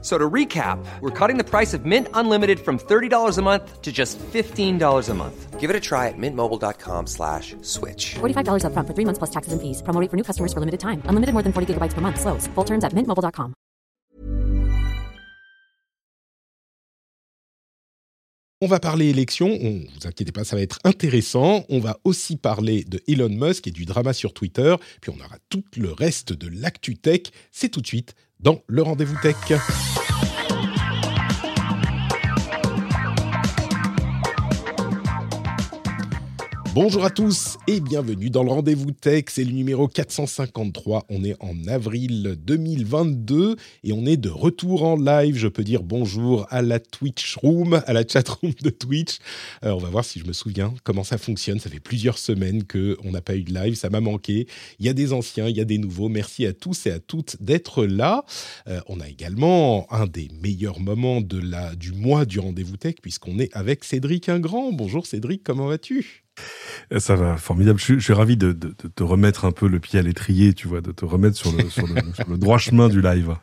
So to recap, we're cutting the price of Mint Unlimited from $30 a month to just $15 a month. Give it a try at mintmobile.com slash switch. $45 upfront for three months plus taxes and fees. Promo rate for new customers for limited time. Unlimited more than 40 gigabytes per month. Slows. Full terms at mintmobile.com. On va parler élections, on, vous inquiétez pas, ça va être intéressant. On va aussi parler de Elon Musk et du drama sur Twitter. Puis on aura tout le reste de l'actu tech. C'est tout de suite dans le rendez-vous tech. Bonjour à tous et bienvenue dans le rendez-vous tech, c'est le numéro 453, on est en avril 2022 et on est de retour en live, je peux dire bonjour à la Twitch Room, à la chat room de Twitch. Euh, on va voir si je me souviens comment ça fonctionne, ça fait plusieurs semaines qu'on n'a pas eu de live, ça m'a manqué. Il y a des anciens, il y a des nouveaux, merci à tous et à toutes d'être là. Euh, on a également un des meilleurs moments de la, du mois du rendez-vous tech puisqu'on est avec Cédric Ingrand. Bonjour Cédric, comment vas-tu? Ça va, formidable. Je, suis ravi de, te remettre un peu le pied à l'étrier, tu vois, de te remettre sur le, droit chemin du live.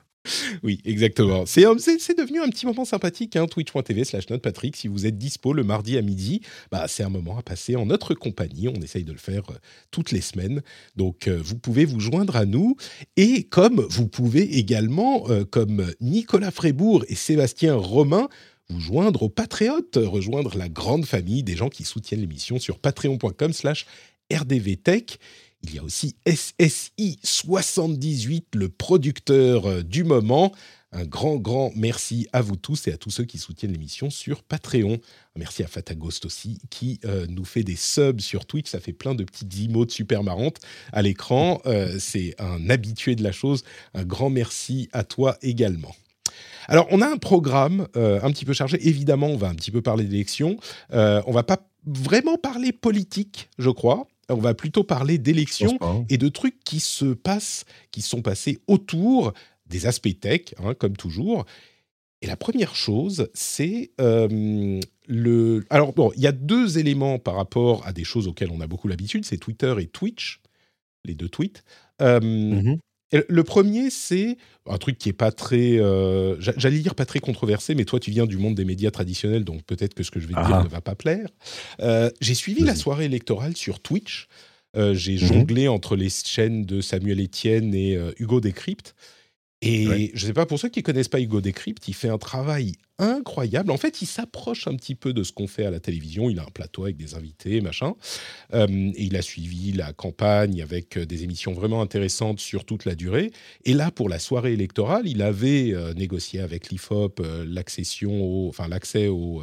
Oui, exactement. C'est, c'est, devenu un petit moment sympathique, hein, twitch.tv slash Patrick. Si vous êtes dispo le mardi à midi, bah, c'est un moment à passer en notre compagnie. On essaye de le faire euh, toutes les semaines. Donc, euh, vous pouvez vous joindre à nous. Et comme vous pouvez également, comme Nicolas Frébourg et Sébastien Romain, vous joindre aux patriotes, rejoindre la grande famille des gens qui soutiennent l'émission sur patreon.com slash rdvtech. Il y a aussi SSI78, le producteur euh, du moment. Un grand, grand merci à vous tous et à tous ceux qui soutiennent l'émission sur Patreon. Merci à Fatagost aussi qui euh, nous fait des subs sur Twitch. Ça fait plein de petites emotes super marrantes à l'écran. Euh, c'est un habitué de la chose. Un grand merci à toi également. Alors, on a un programme euh, un petit peu chargé. Évidemment, on va un petit peu parler d'élections. Euh, on va pas vraiment parler politique, je crois. On va plutôt parler d'élections hein. et de trucs qui se passent, qui sont passés autour des aspects tech, hein, comme toujours. Et la première chose, c'est euh, le. Alors, bon, il y a deux éléments par rapport à des choses auxquelles on a beaucoup l'habitude c'est Twitter et Twitch, les deux tweets. Euh, mm-hmm. Le premier, c'est un truc qui est pas très, euh, j'allais dire pas très controversé, mais toi tu viens du monde des médias traditionnels, donc peut-être que ce que je vais te dire ah. ne va pas plaire. Euh, j'ai suivi la soirée électorale sur Twitch. Euh, j'ai mhm. jonglé entre les chaînes de Samuel Etienne et Hugo Décrypte. Et je ne sais pas, pour ceux qui ne connaissent pas Hugo Décrypte, il fait un travail incroyable. En fait, il s'approche un petit peu de ce qu'on fait à la télévision. Il a un plateau avec des invités, machin. Euh, et il a suivi la campagne avec euh, des émissions vraiment intéressantes sur toute la durée. Et là, pour la soirée électorale, il avait euh, négocié avec l'IFOP l'accession, enfin l'accès au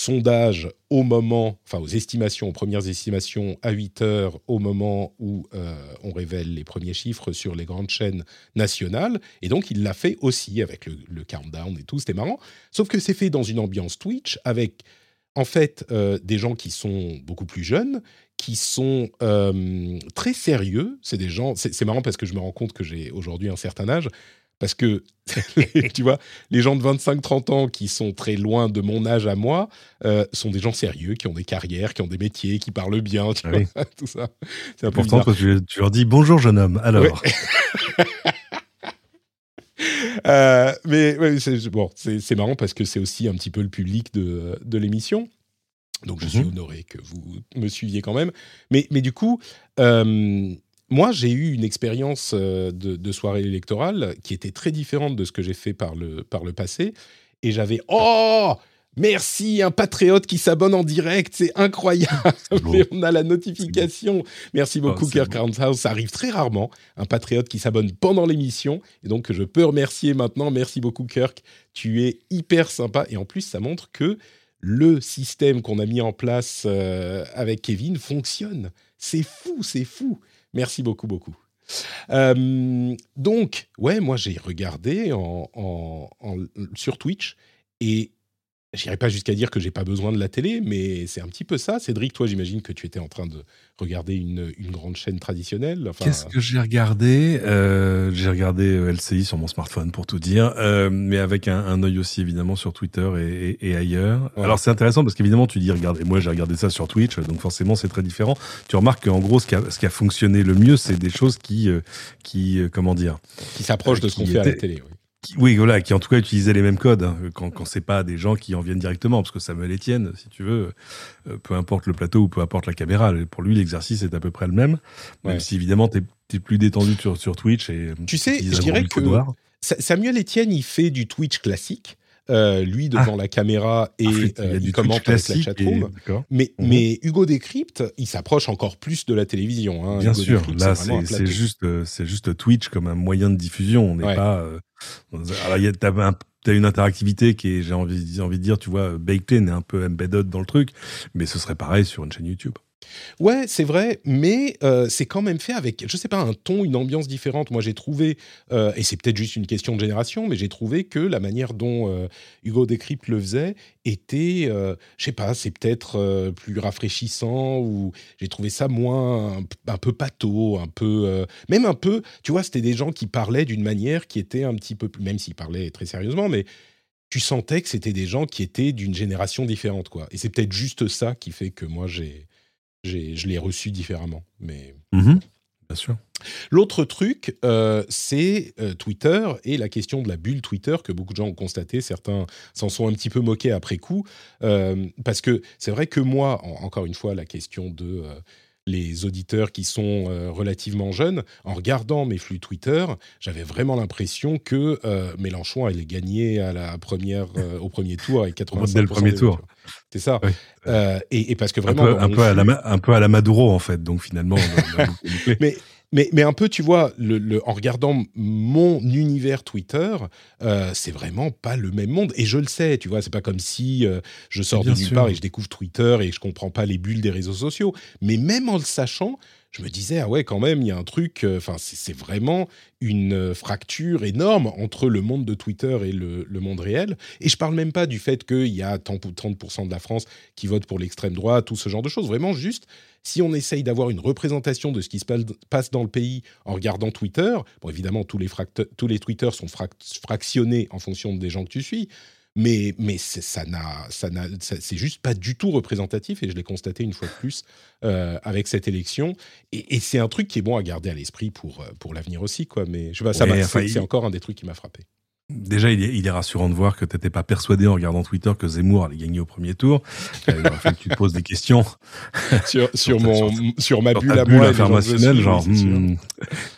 sondage au moment, enfin aux estimations, aux premières estimations à 8 heures au moment où euh, on révèle les premiers chiffres sur les grandes chaînes nationales. Et donc il l'a fait aussi avec le, countdown et tout, c'était marrant. Sauf que c'est fait dans une ambiance Twitch avec en fait euh, des gens qui sont beaucoup plus jeunes, qui sont euh, très sérieux. C'est des gens, c'est marrant parce que je me rends compte que j'ai aujourd'hui un certain âge. Parce que, tu vois, les gens de 25-30 ans qui sont très loin de mon âge à moi euh, sont des gens sérieux, qui ont des carrières, qui ont des métiers, qui parlent bien, tu vois, tout ça. C'est important que tu, leur dis bonjour jeune homme, alors. Euh, mais c'est bon, c'est marrant parce que c'est aussi un petit peu le public de, de l'émission. Donc je suis mhm. honoré que vous me suiviez quand même. Mais, mais du coup, euh, moi, j'ai eu une expérience euh, de, soirée électorale qui était très différente de ce que j'ai fait par le, par le passé. Et j'avais Oh Merci, un patriote qui s'abonne en direct, c'est incroyable. on a la notification. Merci beaucoup, oh, Kirk House. Ça arrive très rarement, un patriote qui s'abonne pendant l'émission. Et donc, je peux remercier maintenant. Merci beaucoup, Kirk. Tu es hyper sympa. Et en plus, ça montre que le système qu'on a mis en place euh, avec Kevin fonctionne. C'est fou, c'est fou. Merci beaucoup, beaucoup. Euh, donc, ouais, moi j'ai regardé sur Twitch et J'irai pas jusqu'à dire que j'ai pas besoin de la télé, mais c'est un petit peu ça. Cédric, toi, j'imagine que tu étais en train de regarder une, une grande chaîne traditionnelle. Enfin, Qu'est-ce que j'ai regardé euh, J'ai regardé euh, LCI sur mon smartphone pour tout dire, euh, mais avec un, un œil aussi évidemment sur Twitter et, et, et ailleurs. Ouais. Alors c'est intéressant parce qu'évidemment tu dis regardez, moi j'ai regardé ça sur Twitch, donc forcément c'est très différent. Tu remarques qu'en gros ce qui, a, ce qui a fonctionné le mieux, c'est des choses qui, qui comment dire, qui s'approche de ce qu'on fait à la télé. oui. Qui- oui, voilà, qui en tout cas utilisaient les mêmes codes, hein, quand, quand c'est pas des gens qui en viennent directement, parce que Samuel Etienne, si tu veux, euh, peu importe le plateau ou peu importe la caméra, pour lui l'exercice est à peu près le même, même si évidemment t'es es plus détendu sur, sur Twitch et Tu sais, utilises je dirais que Samuel Etienne, il fait du Twitch classique. Euh, lui devant la caméra et Ah, flûte, euh, il commente avec la chatroom. et- d'accord. Mais, Mhm. mais Hugo Décrypte, il s'approche encore plus de la télévision. hein. Bien Hugo sûr, Décrypte, là c'est juste, euh, c'est juste Twitch comme un moyen de diffusion. On n'est Ouais. pas. euh, alors t'as un- t'as une interactivité qui est, j'ai envie, envie de dire, tu vois, baked in, un peu embedded dans le truc, mais ce serait pareil sur une chaîne YouTube. Ouais, c'est vrai, mais euh, c'est quand même fait avec, je sais pas, un ton, une ambiance différente. Moi, j'ai trouvé, euh, et c'est peut-être juste une question de génération, mais j'ai trouvé que la manière dont euh, Hugo Décrypte le faisait était, je sais pas, c'est peut-être plus rafraîchissant ou j'ai trouvé ça moins un, un peu pâteau, un peu, même un peu, tu vois, c'était des gens qui parlaient d'une manière qui était un petit peu plus, même s'ils parlaient très sérieusement, mais tu sentais que c'était des gens qui étaient d'une génération différente, quoi. Et c'est peut-être juste ça qui fait que moi j'ai- je l'ai reçu différemment. Mais Bien sûr. l'autre truc, euh, c'est euh, Twitter et la question de la bulle Twitter que beaucoup de gens ont constaté. Certains s'en sont un petit peu moqués après coup, euh, parce que c'est vrai que moi, en- encore une fois, la question de euh, les auditeurs qui sont euh, relativement jeunes, en regardant mes flux Twitter, j'avais vraiment l'impression que euh, Mélenchon allait gagner à la première, euh, au premier tour avec 85% Dès le premier tour. C'est ça. Et, et parce que Un vraiment, peu, un, peu à la, flux- Ma- un peu à la Maduro en fait, donc finalement. on a- on a loupé- loupé. mais, mais, mais un peu, tu vois, le, le- en regardant mon univers Twitter, euh, c'est vraiment pas le même monde. Et je le sais, tu vois, c'est pas comme si euh, je sors de nulle part et je découvre Twitter et je comprends pas les bulles des réseaux sociaux. Mais même en le sachant, je me disais, ah ouais, quand même, il y a un truc, euh, enfin, c'est c'est vraiment une fracture énorme entre le monde de Twitter et le, le monde réel. Et je parle même pas du fait qu'il y a tant ou 30% de la France qui vote pour l'extrême droite, tout ce genre de choses. Vraiment, juste, si on essaye d'avoir une représentation de ce qui se passe- dans le pays en regardant Twitter, bon, évidemment, tous les, tous les Twitter sont frac- fractionnés en fonction des gens que tu suis, mais, mais c'est- ça n'a, ça n'a, c'est juste pas du tout représentatif, et je l'ai constaté une fois de plus euh, avec cette élection. Et, et c'est un truc qui est bon à garder à l'esprit pour, euh, pour l'avenir aussi, quoi. Mais je sais pas, ça Ouais, m'a- enfin, c'est, il- c'est encore un des trucs qui m'a frappé. Déjà, il est, il est rassurant de voir que tu n'étais pas persuadé en regardant Twitter que Zemmour allait gagner au premier tour. Euh, il aurait fallu que tu te poses des questions sur, sur, Sur mon, sur- sur ma bulle à bulle moi, informationnelle, suis, genre, hmm,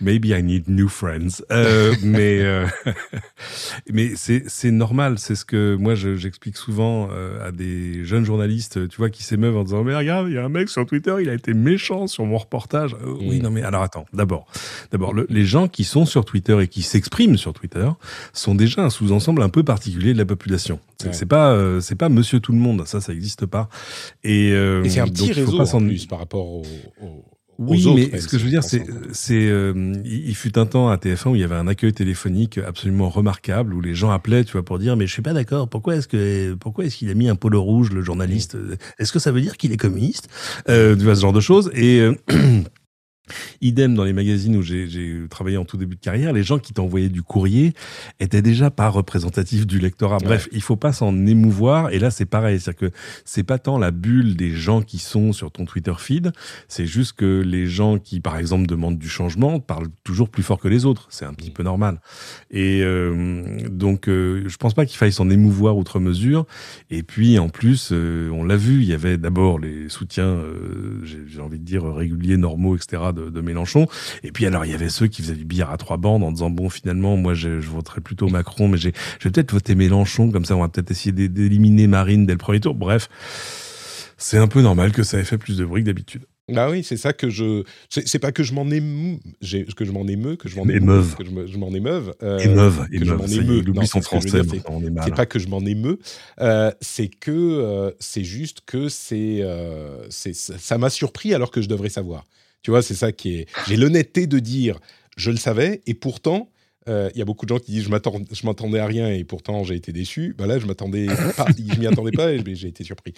maybe I need new friends. Euh, mais euh, mais c'est normal, c'est ce que moi je- j'explique souvent à des jeunes journalistes, tu vois, qui s'émeuvent en disant mais regarde, il y a un mec sur Twitter, il a été méchant sur mon reportage. Euh, Oui, Mm. non mais alors attends, d'abord, d'abord le- les gens qui sont sur Twitter et qui s'expriment sur Twitter sont déjà un sous-ensemble un peu particulier de la population. C'est Ouais. pas euh, c'est pas Monsieur tout le monde, ça ça n'existe pas. Et, euh, Et c'est un donc, petit il faut réseau pas en s'en- plus par rapport au, au- oui, aux autres, mais même ce que je veux dire, c'est, c'est, euh, il fut un temps à TF1 où il y avait un accueil téléphonique absolument remarquable où les gens appelaient, tu vois, pour dire, mais je suis pas d'accord. Pourquoi est-ce que, pourquoi est-ce qu'il a mis un polo rouge, le journaliste? Est-ce que ça veut dire qu'il est communiste? Euh, Tu vois ce genre de choses. Et Idem dans les magazines où j'ai travaillé en tout début de carrière, les gens qui t'envoyaient du courrier étaient déjà pas représentatifs du lectorat. Bref, il faut pas s'en émouvoir. Et là, c'est pareil, c'est-à-dire que c'est pas tant la bulle des gens qui sont sur ton Twitter feed, c'est juste que les gens qui, par exemple, demandent du changement parlent toujours plus fort que les autres. C'est un petit peu normal. Et euh, donc, euh, je pense pas qu'il faille s'en émouvoir outre mesure. Et puis, en plus, euh, on l'a vu, il y avait d'abord les soutiens, euh, j'ai envie de dire réguliers, normaux, etc. de, de Mélenchon. Et puis, alors, il y avait ceux qui faisaient du billard à trois bandes en disant bon, finalement, moi, je, je voterais plutôt Macron, mais j'ai, je vais peut-être voter Mélenchon, comme ça, on va peut-être essayer d'é- d'éliminer Marine dès le premier tour. Bref, c'est un peu normal que ça ait fait plus de bruit que d'habitude. Bah oui, c'est ça que je. C'est pas que je m'en émeu, j'ai- que je m'en émeu, que je m'en Émeuve. que je me- je m'en émeuve. euh, émeuve, émeuve. Il oublie son c'est ce que je veux français, c'est- pas que je m'en émeux, euh, c'est que euh, c'est juste que c'est, euh, ça m'a surpris alors que je devrais savoir. Tu vois, c'est ça qui est. J'ai l'honnêteté de dire je le savais et pourtant Euh, Il y a beaucoup de gens qui disent je m'attendais à rien et pourtant j'ai été déçu. Bah là, je m'attendais m'y attendais pas et j'ai été surpris.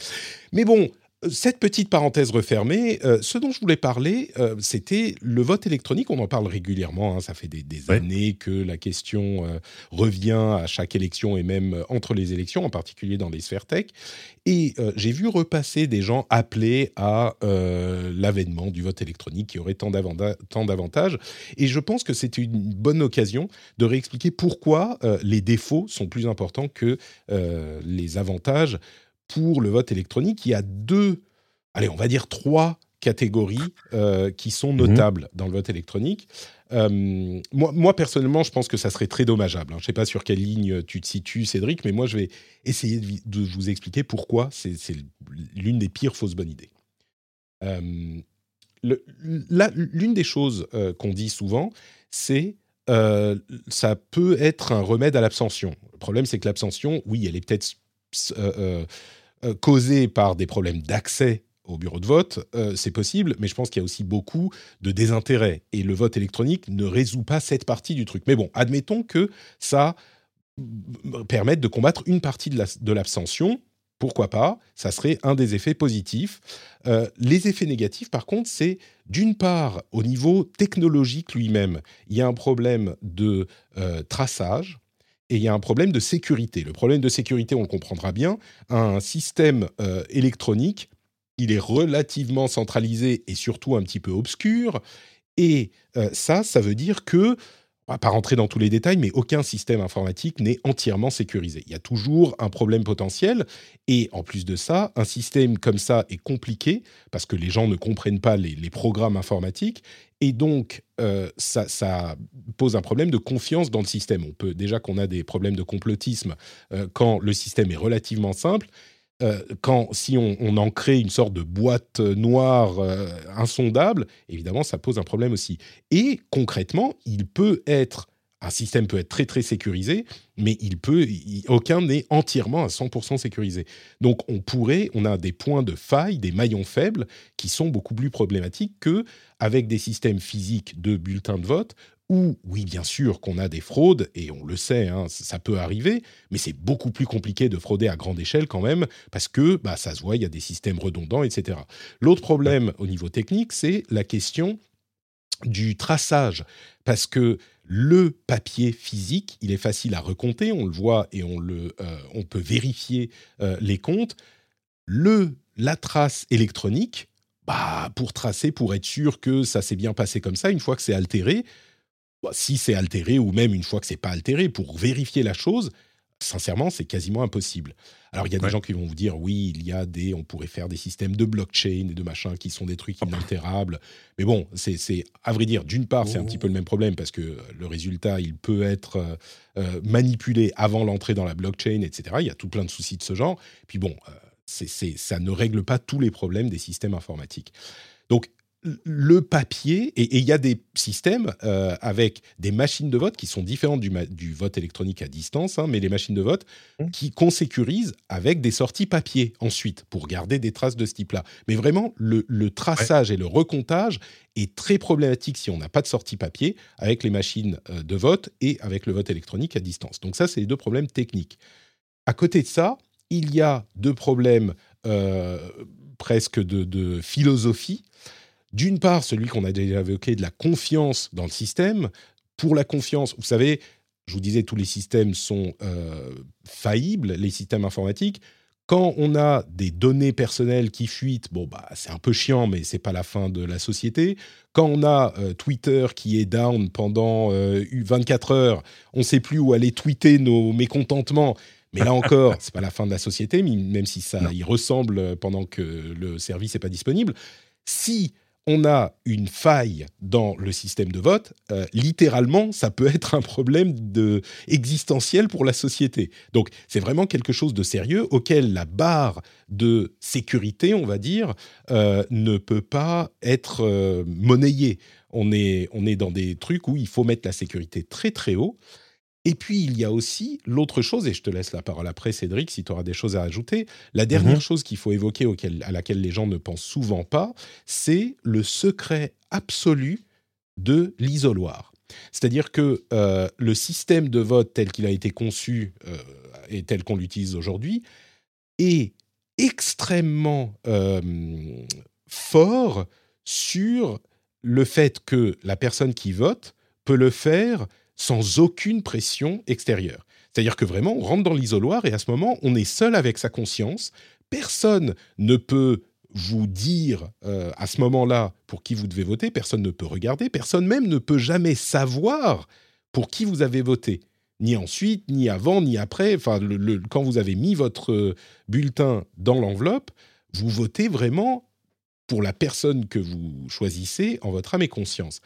Mais bon, cette petite parenthèse refermée, euh, ce dont je voulais parler, euh, c'était le vote électronique. On en parle régulièrement. hein, ça fait des, des Ouais. années que la question euh, revient à chaque élection et même entre les élections, en particulier dans les sphères tech. Et j'ai vu repasser des gens appeler à l'avènement du vote électronique qui aurait tant d'avanta- tant d'avantages. Et je pense que c'est une bonne occasion de réexpliquer pourquoi les défauts sont plus importants que les avantages pour le vote électronique. Il y a deux, allez, on va dire trois catégories euh, qui sont notables dans le vote électronique. Euh, moi, moi, personnellement, je pense que ça serait très dommageable. hein. Je ne sais pas sur quelle ligne tu te situes, Cédric, mais moi, je vais essayer de, vous expliquer pourquoi c'est l'une des pires fausses bonnes idées. Euh, L'une des choses qu'on dit souvent, c'est ça peut être un remède à l'abstention. Le problème, c'est que l'abstention, oui, elle est peut-être euh, euh, euh, causée par des problèmes d'accès au bureau de vote, euh, c'est possible, mais je pense qu'il y a aussi beaucoup de désintérêt. Et le vote électronique ne résout pas cette partie du truc. Mais bon, admettons que ça permette de combattre une partie de la- de l'abstention. Pourquoi pas? Ça serait un des effets positifs. Euh, les effets négatifs, par contre, c'est d'une part, au niveau technologique lui-même, il y a un problème de traçage et il y a un problème de sécurité. Le problème de sécurité, on le comprendra bien, un système euh, électronique, il est relativement centralisé et surtout un petit peu obscur. Et euh, ça, ça veut dire que, on va pas rentrer dans tous les détails, mais aucun système informatique n'est entièrement sécurisé. Il y a toujours un problème potentiel. Et en plus de ça, un système comme ça est compliqué parce que les gens ne comprennent pas les, programmes informatiques. Et donc, euh, ça, ça pose un problème de confiance dans le système. On peut déjà qu'on a des problèmes de complotisme euh, quand le système est relativement simple. Euh, quand si on, en crée une sorte de boîte noire euh, insondable, évidemment, ça pose un problème aussi. Et concrètement, il peut être un système peut être très sécurisé, mais il peut, aucun n'est entièrement à 100% sécurisé. Donc on pourrait, on a des points de faille, des maillons faibles qui sont beaucoup plus problématiques que avec des systèmes physiques de bulletins de vote où, oui, bien sûr, qu'on a des fraudes, et on le sait, hein, ça peut arriver, mais c'est beaucoup plus compliqué de frauder à grande échelle quand même, parce que bah, ça se voit, il y a des systèmes redondants, etc. L'autre problème au niveau technique, c'est la question du traçage, parce que le papier physique, il est facile à recompter, on le voit et on, le, euh, on peut vérifier euh, les comptes. Le, la trace électronique, bah, pour tracer, pour être sûr que ça s'est bien passé comme ça, une fois que c'est altéré, si c'est altéré ou même une fois que c'est pas altéré, pour vérifier la chose, sincèrement, c'est quasiment impossible. Alors, il y a des gens qui vont vous dire, oui, il y a des, on pourrait faire des systèmes de blockchain et de machin qui sont des trucs inaltérables. Mais bon, c'est, c'est à vrai dire, d'une part, c'est un petit peu le même problème parce que le résultat, il peut être euh, euh, manipulé avant l'entrée dans la blockchain, etc. Il y a tout plein de soucis de ce genre. Puis bon, euh, c'est, c'est, ça ne règle pas tous les problèmes des systèmes informatiques. Donc, le papier, et il y a des systèmes euh, avec des machines de vote qui sont différentes du, vote électronique à distance, hein, mais les machines de vote qui qu'on sécurise avec des sorties papier ensuite pour garder des traces de ce type-là. Mais vraiment, le, le traçage et le recomptage est très problématique si on n'a pas de sortie papier avec les machines euh, de vote et avec le vote électronique à distance. Donc ça, c'est les deux problèmes techniques. À côté de ça, il y a deux problèmes euh, presque de, de philosophie. D'une part, celui qu'on a déjà évoqué de la confiance dans le système. Pour la confiance, vous savez, je vous disais, tous les systèmes sont euh, faillibles, les systèmes informatiques. Quand on a des données personnelles qui fuitent, bon bah c'est un peu chiant, mais c'est pas la fin de la société. Quand on a euh, Twitter qui est down pendant euh, 24 heures, on sait plus où aller tweeter nos mécontentements. Mais là encore, c'est pas la fin de la société, même si ça y ressemble euh, pendant que le service n'est pas disponible. Si on a une faille dans le système de vote, euh, littéralement, ça peut être un problème de, existentiel pour la société. Donc, c'est vraiment quelque chose de sérieux auquel la barre de sécurité, on va dire, euh, ne peut pas être euh, monnayée. On est, on est dans des trucs où il faut mettre la sécurité très très haut. Et puis, il y a aussi l'autre chose, et je te laisse la parole après, Cédric, si tu auras des choses à ajouter. La dernière Mhm. chose qu'il faut évoquer, auquel, à laquelle les gens ne pensent souvent pas, c'est le secret absolu de l'isoloir. C'est-à-dire que euh, le système de vote tel qu'il a été conçu euh, et tel qu'on l'utilise aujourd'hui est extrêmement euh, fort sur le fait que la personne qui vote peut le faire sans aucune pression extérieure. C'est-à-dire que vraiment, on rentre dans l'isoloir et à ce moment, on est seul avec sa conscience. Personne ne peut vous dire euh, à ce moment-là pour qui vous devez voter, personne ne peut regarder, personne même ne peut jamais savoir pour qui vous avez voté, ni ensuite, ni avant, ni après. Enfin, quand vous avez mis votre euh, bulletin dans l'enveloppe, vous votez vraiment pour la personne que vous choisissez en votre âme et conscience.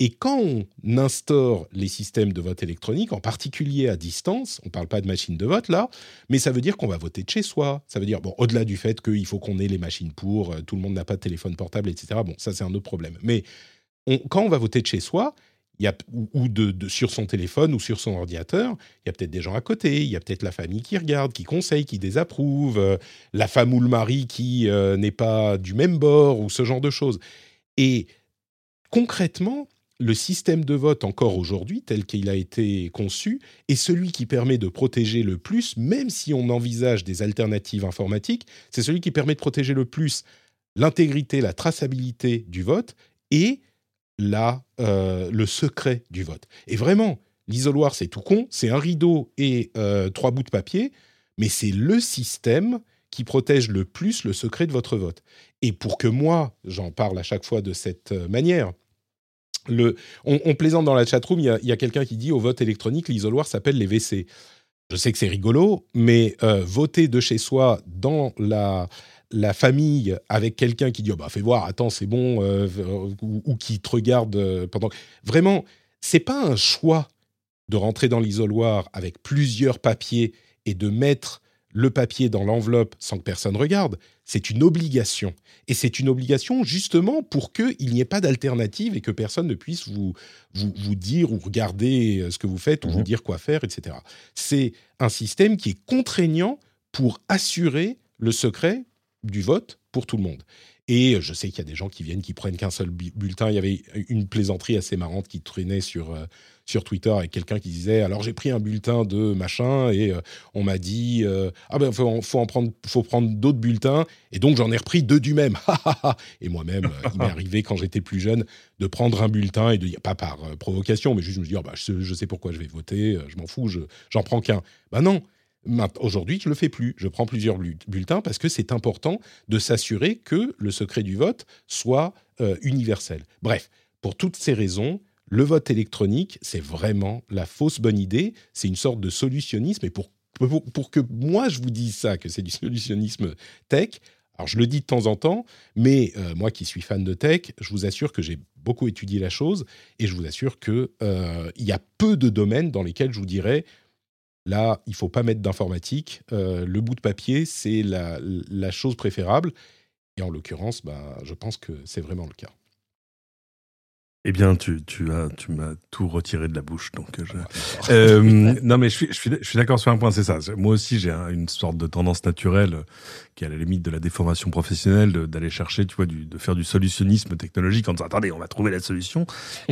Et quand on instaure les systèmes de vote électronique, en particulier à distance, on ne parle pas de machine de vote là, mais ça veut dire qu'on va voter de chez soi. Ça veut dire, bon, au-delà du fait qu'il faut qu'on ait les machines pour, euh, tout le monde n'a pas de téléphone portable, etc. Bon, ça c'est un autre problème. Mais quand on va voter de chez soi, y a, ou, sur son téléphone ou sur son ordinateur, il y a peut-être des gens à côté, il y a peut-être la famille qui regarde, qui conseille, qui désapprouve, euh, la femme ou le mari qui euh, n'est pas du même bord ou ce genre de choses. Et concrètement, le système de vote encore aujourd'hui, tel qu'il a été conçu, est celui qui permet de protéger le plus, même si on envisage des alternatives informatiques, c'est celui qui permet de protéger le plus l'intégrité, la traçabilité du vote et la, euh, le secret du vote. Et vraiment, l'isoloir, c'est tout con, c'est un rideau et euh, trois bouts de papier, mais c'est le système qui protège le plus le secret de votre vote. Et pour que moi, j'en parle à chaque fois de cette euh, manière, le, on, plaisante dans la chatroom, il y a, quelqu'un qui dit au vote électronique, l'isoloir s'appelle les WC. Je sais que c'est rigolo, mais euh, voter de chez soi dans la, la famille avec quelqu'un qui dit oh bah fais voir, attends c'est bon, euh, ou, ou qui te regarde euh, pendant. Vraiment, c'est pas un choix de rentrer dans l'isoloir avec plusieurs papiers et de mettre le papier dans l'enveloppe sans que personne regarde. C'est une obligation. Et c'est une obligation justement pour qu'il n'y ait pas d'alternative et que personne ne puisse vous, vous, vous dire ou regarder euh, ce que vous faites ou Mhm. vous dire quoi faire, etc. C'est un système qui est contraignant pour assurer le secret du vote pour tout le monde. Et je sais qu'il y a des gens qui viennent, qui prennent qu'un seul bu- bulletin. Il y avait une plaisanterie assez marrante qui traînait sur, euh, sur Twitter avec quelqu'un qui disait Alors j'ai pris un bulletin de machin et euh, on m'a dit euh, Ah ben, faut, faut en prendre, faut prendre d'autres bulletins. Et donc j'en ai repris deux du même. et moi-même, euh, il m'est arrivé quand j'étais plus jeune de prendre un bulletin et de dire, pas par provocation, mais juste me dire bah, je, sais- je pourquoi je vais voter, je m'en fous, je- j'en prends qu'un. Ben non. Aujourd'hui, je le fais plus. Je prends plusieurs bu- bulletins parce que c'est important de s'assurer que le secret du vote soit universel. Bref, pour toutes ces raisons, le vote électronique, c'est vraiment la fausse bonne idée. C'est une sorte de solutionnisme. Et pour, pour, que moi, je vous dise ça, que c'est du solutionnisme tech, alors je le dis de temps en temps, mais euh, moi qui suis fan de tech, je vous assure que j'ai beaucoup étudié la chose et je vous assure qu'il y a peu de domaines dans lesquels je vous dirais Là, il faut pas mettre d'informatique. Euh, le bout de papier, c'est la, la chose préférable. Et en l'occurrence, bah, je pense que c'est vraiment le cas. Eh bien, tu, tu as, tu m'as tout retiré de la bouche, donc. euh, je- Euh, non, mais je suis, je suis, je suis d'accord sur un point, c'est ça. Moi aussi, j'ai un- une sorte de tendance naturelle euh, qui est à la limite de la déformation professionnelle, d'aller chercher, tu vois, du, de faire du solutionnisme technologique en disant attendez, on va trouver la solution.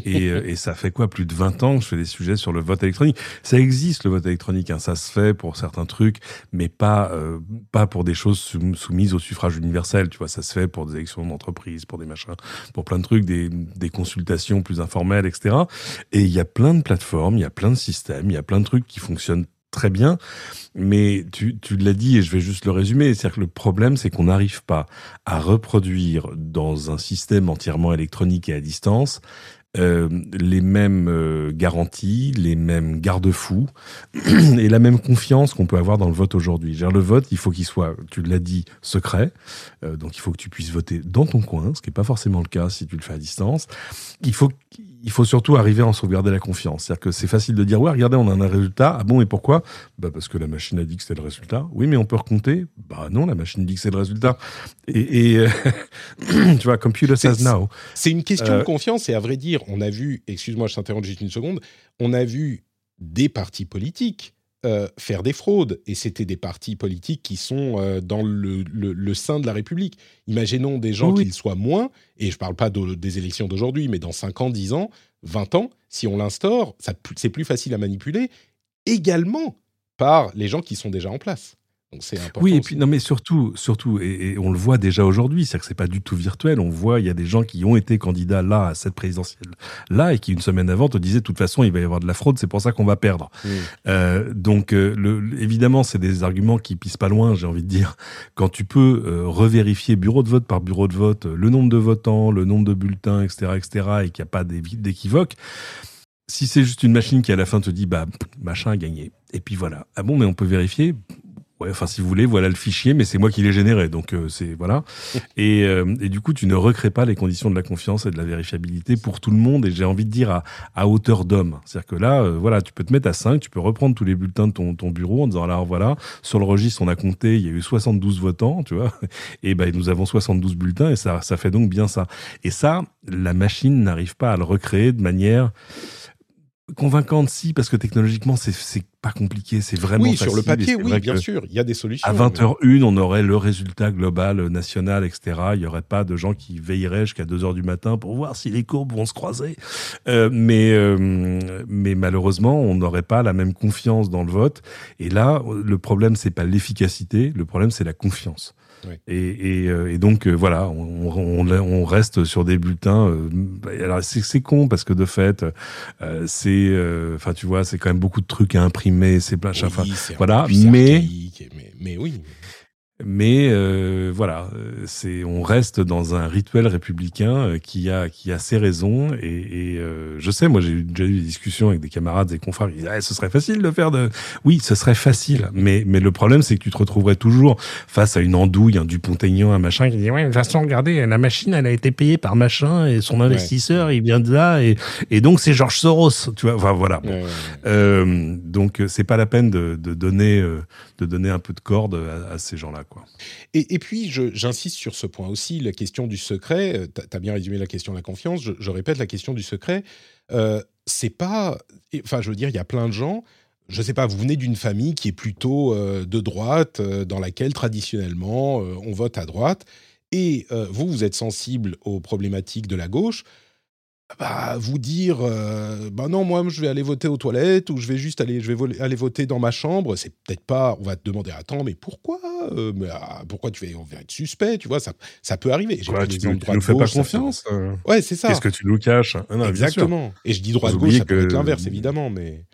Et, et ça fait quoi, plus de 20 ans que je fais des sujets sur le vote électronique? Ça existe le vote électronique, hein, ça se fait pour certains trucs, mais pas, euh, pas pour des choses sou- soumises au suffrage universel. Tu vois, ça se fait pour des élections d'entreprise, pour des machins, pour plein de trucs, des, des consultations plus informelles, etc. Et il y a plein de plateformes, il y a plein de systèmes, il y a plein de trucs qui fonctionnent très bien. Mais tu, tu l'as dit et je vais juste le résumer. C'est-à-dire que le problème, c'est qu'on n'arrive pas à reproduire dans un système entièrement électronique et à distance euh, les mêmes euh, garanties, les mêmes garde-fous et la même confiance qu'on peut avoir dans le vote aujourd'hui. Le vote, il faut qu'il soit, tu l'as dit, secret. Euh, donc il faut que tu puisses voter dans ton coin, ce qui n'est pas forcément le cas si tu le fais à distance. Il faut, il faut surtout arriver à en sauvegarder la confiance. C'est-à-dire que c'est facile de dire, ouais, regardez, on a un résultat. Ah bon, et pourquoi? Bah Parce que la machine a dit que c'était le résultat. Oui, mais on peut recompter? Bah non, la machine dit que c'est le résultat. Et, et euh, tu vois, computer says now. C'est une question Euh, de confiance et à vrai dire, on a vu, excuse-moi, je t'interromps juste une seconde, on a vu des partis politiques euh, faire des fraudes. Et c'était des partis politiques qui sont euh, dans le, le- le sein de la République. Imaginons des gens Oui. qu'ils soient moins, et je ne parle pas de- des élections d'aujourd'hui, mais dans 5 ans, 10 ans, 20 ans, si on l'instaure, c'est plus facile à manipuler, également par les gens qui sont déjà en place. Donc c'est important. Oui, et aussi. puis non, mais surtout, surtout, et, et on le voit déjà aujourd'hui, c'est que c'est pas du tout virtuel. On voit, il y a des gens qui ont été candidats là à cette présidentielle là et qui une semaine avant te disaient de toute façon il va y avoir de la fraude, c'est pour ça qu'on va perdre. Euh, donc euh, le, évidemment, c'est des arguments qui pissent pas loin, j'ai envie de dire. Quand tu peux euh, revérifier bureau de vote par bureau de vote le nombre de votants, le nombre de bulletins, etc., etc., et qu'il n'y a pas d'équivoque. Si c'est juste une machine qui à la fin te dit bah machin a gagné et puis voilà ah bon mais on peut vérifier Ouais, enfin, si vous voulez, voilà le fichier, mais c'est moi qui l'ai généré, donc euh, c'est voilà. Et, euh, et du coup, tu ne recrées pas les conditions de la confiance et de la vérifiabilité pour tout le monde. Et j'ai envie de dire à, à hauteur d'homme. C'est-à-dire que là, euh, voilà, tu peux te mettre à 5, tu peux reprendre tous les bulletins de ton, ton bureau en disant alors voilà, sur le registre, on a compté, il y a eu 72 votants, tu vois. Et ben nous avons 72 bulletins et ça, ça fait donc bien ça. Et ça, la machine n'arrive pas à le recréer de manière convaincante, si, parce que technologiquement, c'est pas compliqué, c'est vraiment oui, sur le papier, oui, bien sûr, il y a des solutions. à 20h01, on aurait le résultat global euh, national, etc. Il n'y aurait pas de gens qui veilleraient jusqu'à 2h du matin pour voir si les courbes vont se croiser. Euh, mais, euh, mais malheureusement, on n'aurait pas la même confiance dans le vote. Et là, le problème, c'est pas l'efficacité, le problème, c'est la confiance. Et, et, euh, et donc euh, voilà, on, on, on reste sur des bulletins. euh, bah, alors c'est con parce que de fait, euh, c'est, euh, enfin tu vois, c'est quand même beaucoup de trucs à imprimer, c'est plein. Oui, enfin, voilà, mais- mais, mais oui. Mais euh, voilà, c'est on reste dans un rituel républicain euh, qui a qui a ses raisons et, et, euh, je sais, moi j'ai déjà eu des discussions avec des camarades et confrères qui disaient Ah, ce serait facile de faire de oui, ce serait facile, mais mais le problème c'est que tu te retrouverais toujours face à une andouille, un Dupont-Aignan, un machin qui dit ouais, de toute façon regardez, la machine elle a été payée par machin et son investisseur il vient de là et et donc c'est Georges Soros, tu vois, enfin voilà. bon. Ouais, ouais. Euh, donc c'est pas la peine de, de donner euh, de donner un peu de corde à, à ces gens-là Et, puis, j'insiste sur ce point aussi, la question du secret. Tu as bien résumé la question de la confiance. Je, répète, la question du secret, euh, c'est pas. Enfin, je veux dire, il y a plein de gens. Je sais pas, vous venez d'une famille qui est plutôt euh, de droite, euh, dans laquelle traditionnellement euh, on vote à droite, et euh, vous, vous êtes sensible aux problématiques de la gauche. Bah, vous dire, euh, bah non, moi je vais aller voter aux toilettes ou je vais juste aller, je vais aller voter dans ma chambre. C'est peut-être pas. On va te demander, attends, mais pourquoi? Euh, mais, ah, Pourquoi tu vas, on va être suspect, tu vois Ça, ça peut arriver. J'ai tu, nous droite-gauche, fais pas confiance euh Ouais, c'est ça. Qu'est-ce que tu nous caches? Ah non. Exactement. Et je dis droite-gauche, oubliez ça peut être l'inverse, évidemment, mais.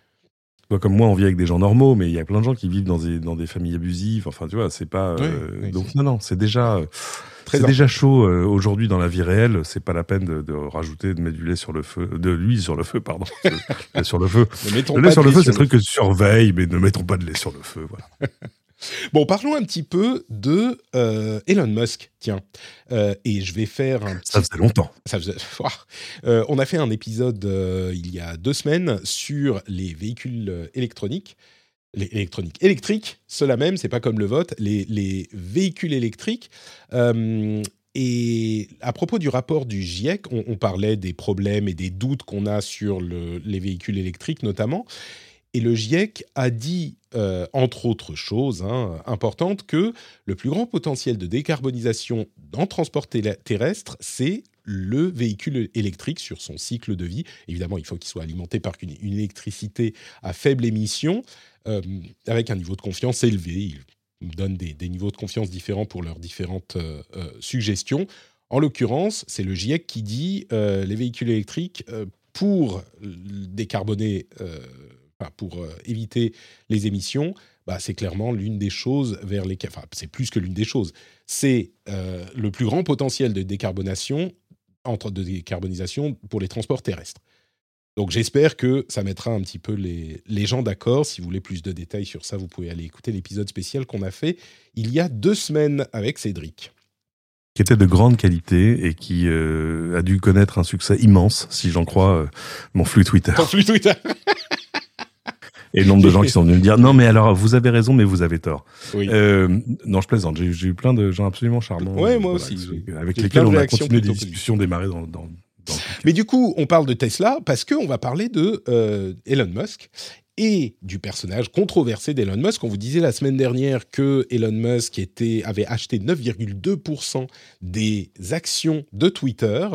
Toi, comme moi, on vit avec des gens normaux, mais il y a plein de gens qui vivent dans des, dans des familles abusives. Enfin, tu vois, c'est pas. euh, Oui, donc, non, non, c'est déjà. c'est déjà chaud euh, aujourd'hui dans la vie réelle. C'est pas la peine de, de rajouter, de mettre du lait sur le feu, de l'huile sur le feu, pardon, sur le feu. Ne Le pas lait sur le feu, c'est le truc que tu surveilles, mais ne mettons pas de lait sur le feu. Voilà. Bon, parlons un petit peu de euh, Elon Musk, tiens. Euh, et je vais faire un Ça faisait longtemps. Ça faisait-. Euh, on a fait un épisode il y a deux semaines sur les véhicules électroniques. Les électroniques électriques, cela même, c'est pas comme le vote, les, les véhicules électriques. Et à propos du rapport du GIEC, on, on parlait des problèmes et des doutes qu'on a sur le- les véhicules électriques notamment. Et le GIEC a dit, euh, entre autres choses hein, importantes, que le plus grand potentiel de décarbonisation dans le transport terrestre, c'est le véhicule électrique sur son cycle de vie. Évidemment, il faut qu'il soit alimenté par une, électricité à faible émission, euh, avec un niveau de confiance élevé. Ils donnent des, niveaux de confiance différents pour leurs différentes euh, suggestions. En l'occurrence, c'est le GIEC qui dit les véhicules électriques, pour décarboner, pour euh, éviter les émissions, bah, c'est clairement l'une des choses vers lesquelles, enfin, c'est plus que l'une des choses, c'est euh, le plus grand potentiel de décarbonation, entre de décarbonisation pour les transports terrestres. Donc j'espère que ça mettra un petit peu les, les gens d'accord. Si vous voulez plus de détails sur ça, vous pouvez aller écouter l'épisode spécial qu'on a fait il y a deux semaines avec Cédric. Qui était de grande qualité et qui euh, a dû connaître un succès immense, si j'en crois euh, mon flux Twitter. Ton flux Twitter. Et le nombre de gens qui sont venus me dire non mais alors vous avez raison mais vous avez tort. Oui. Euh, non je plaisante, j'ai eu plein de gens absolument charmants. Ouais, moi voilà, aussi, Avec lesquels on a continué des discussions démarrées dans, dans, Mais du coup, on parle de Tesla parce qu'on va parler de euh, Elon Musk. et du personnage controversé d'Elon Musk. On vous disait la semaine dernière que Elon Musk était, avait acheté 9,2% des actions de Twitter.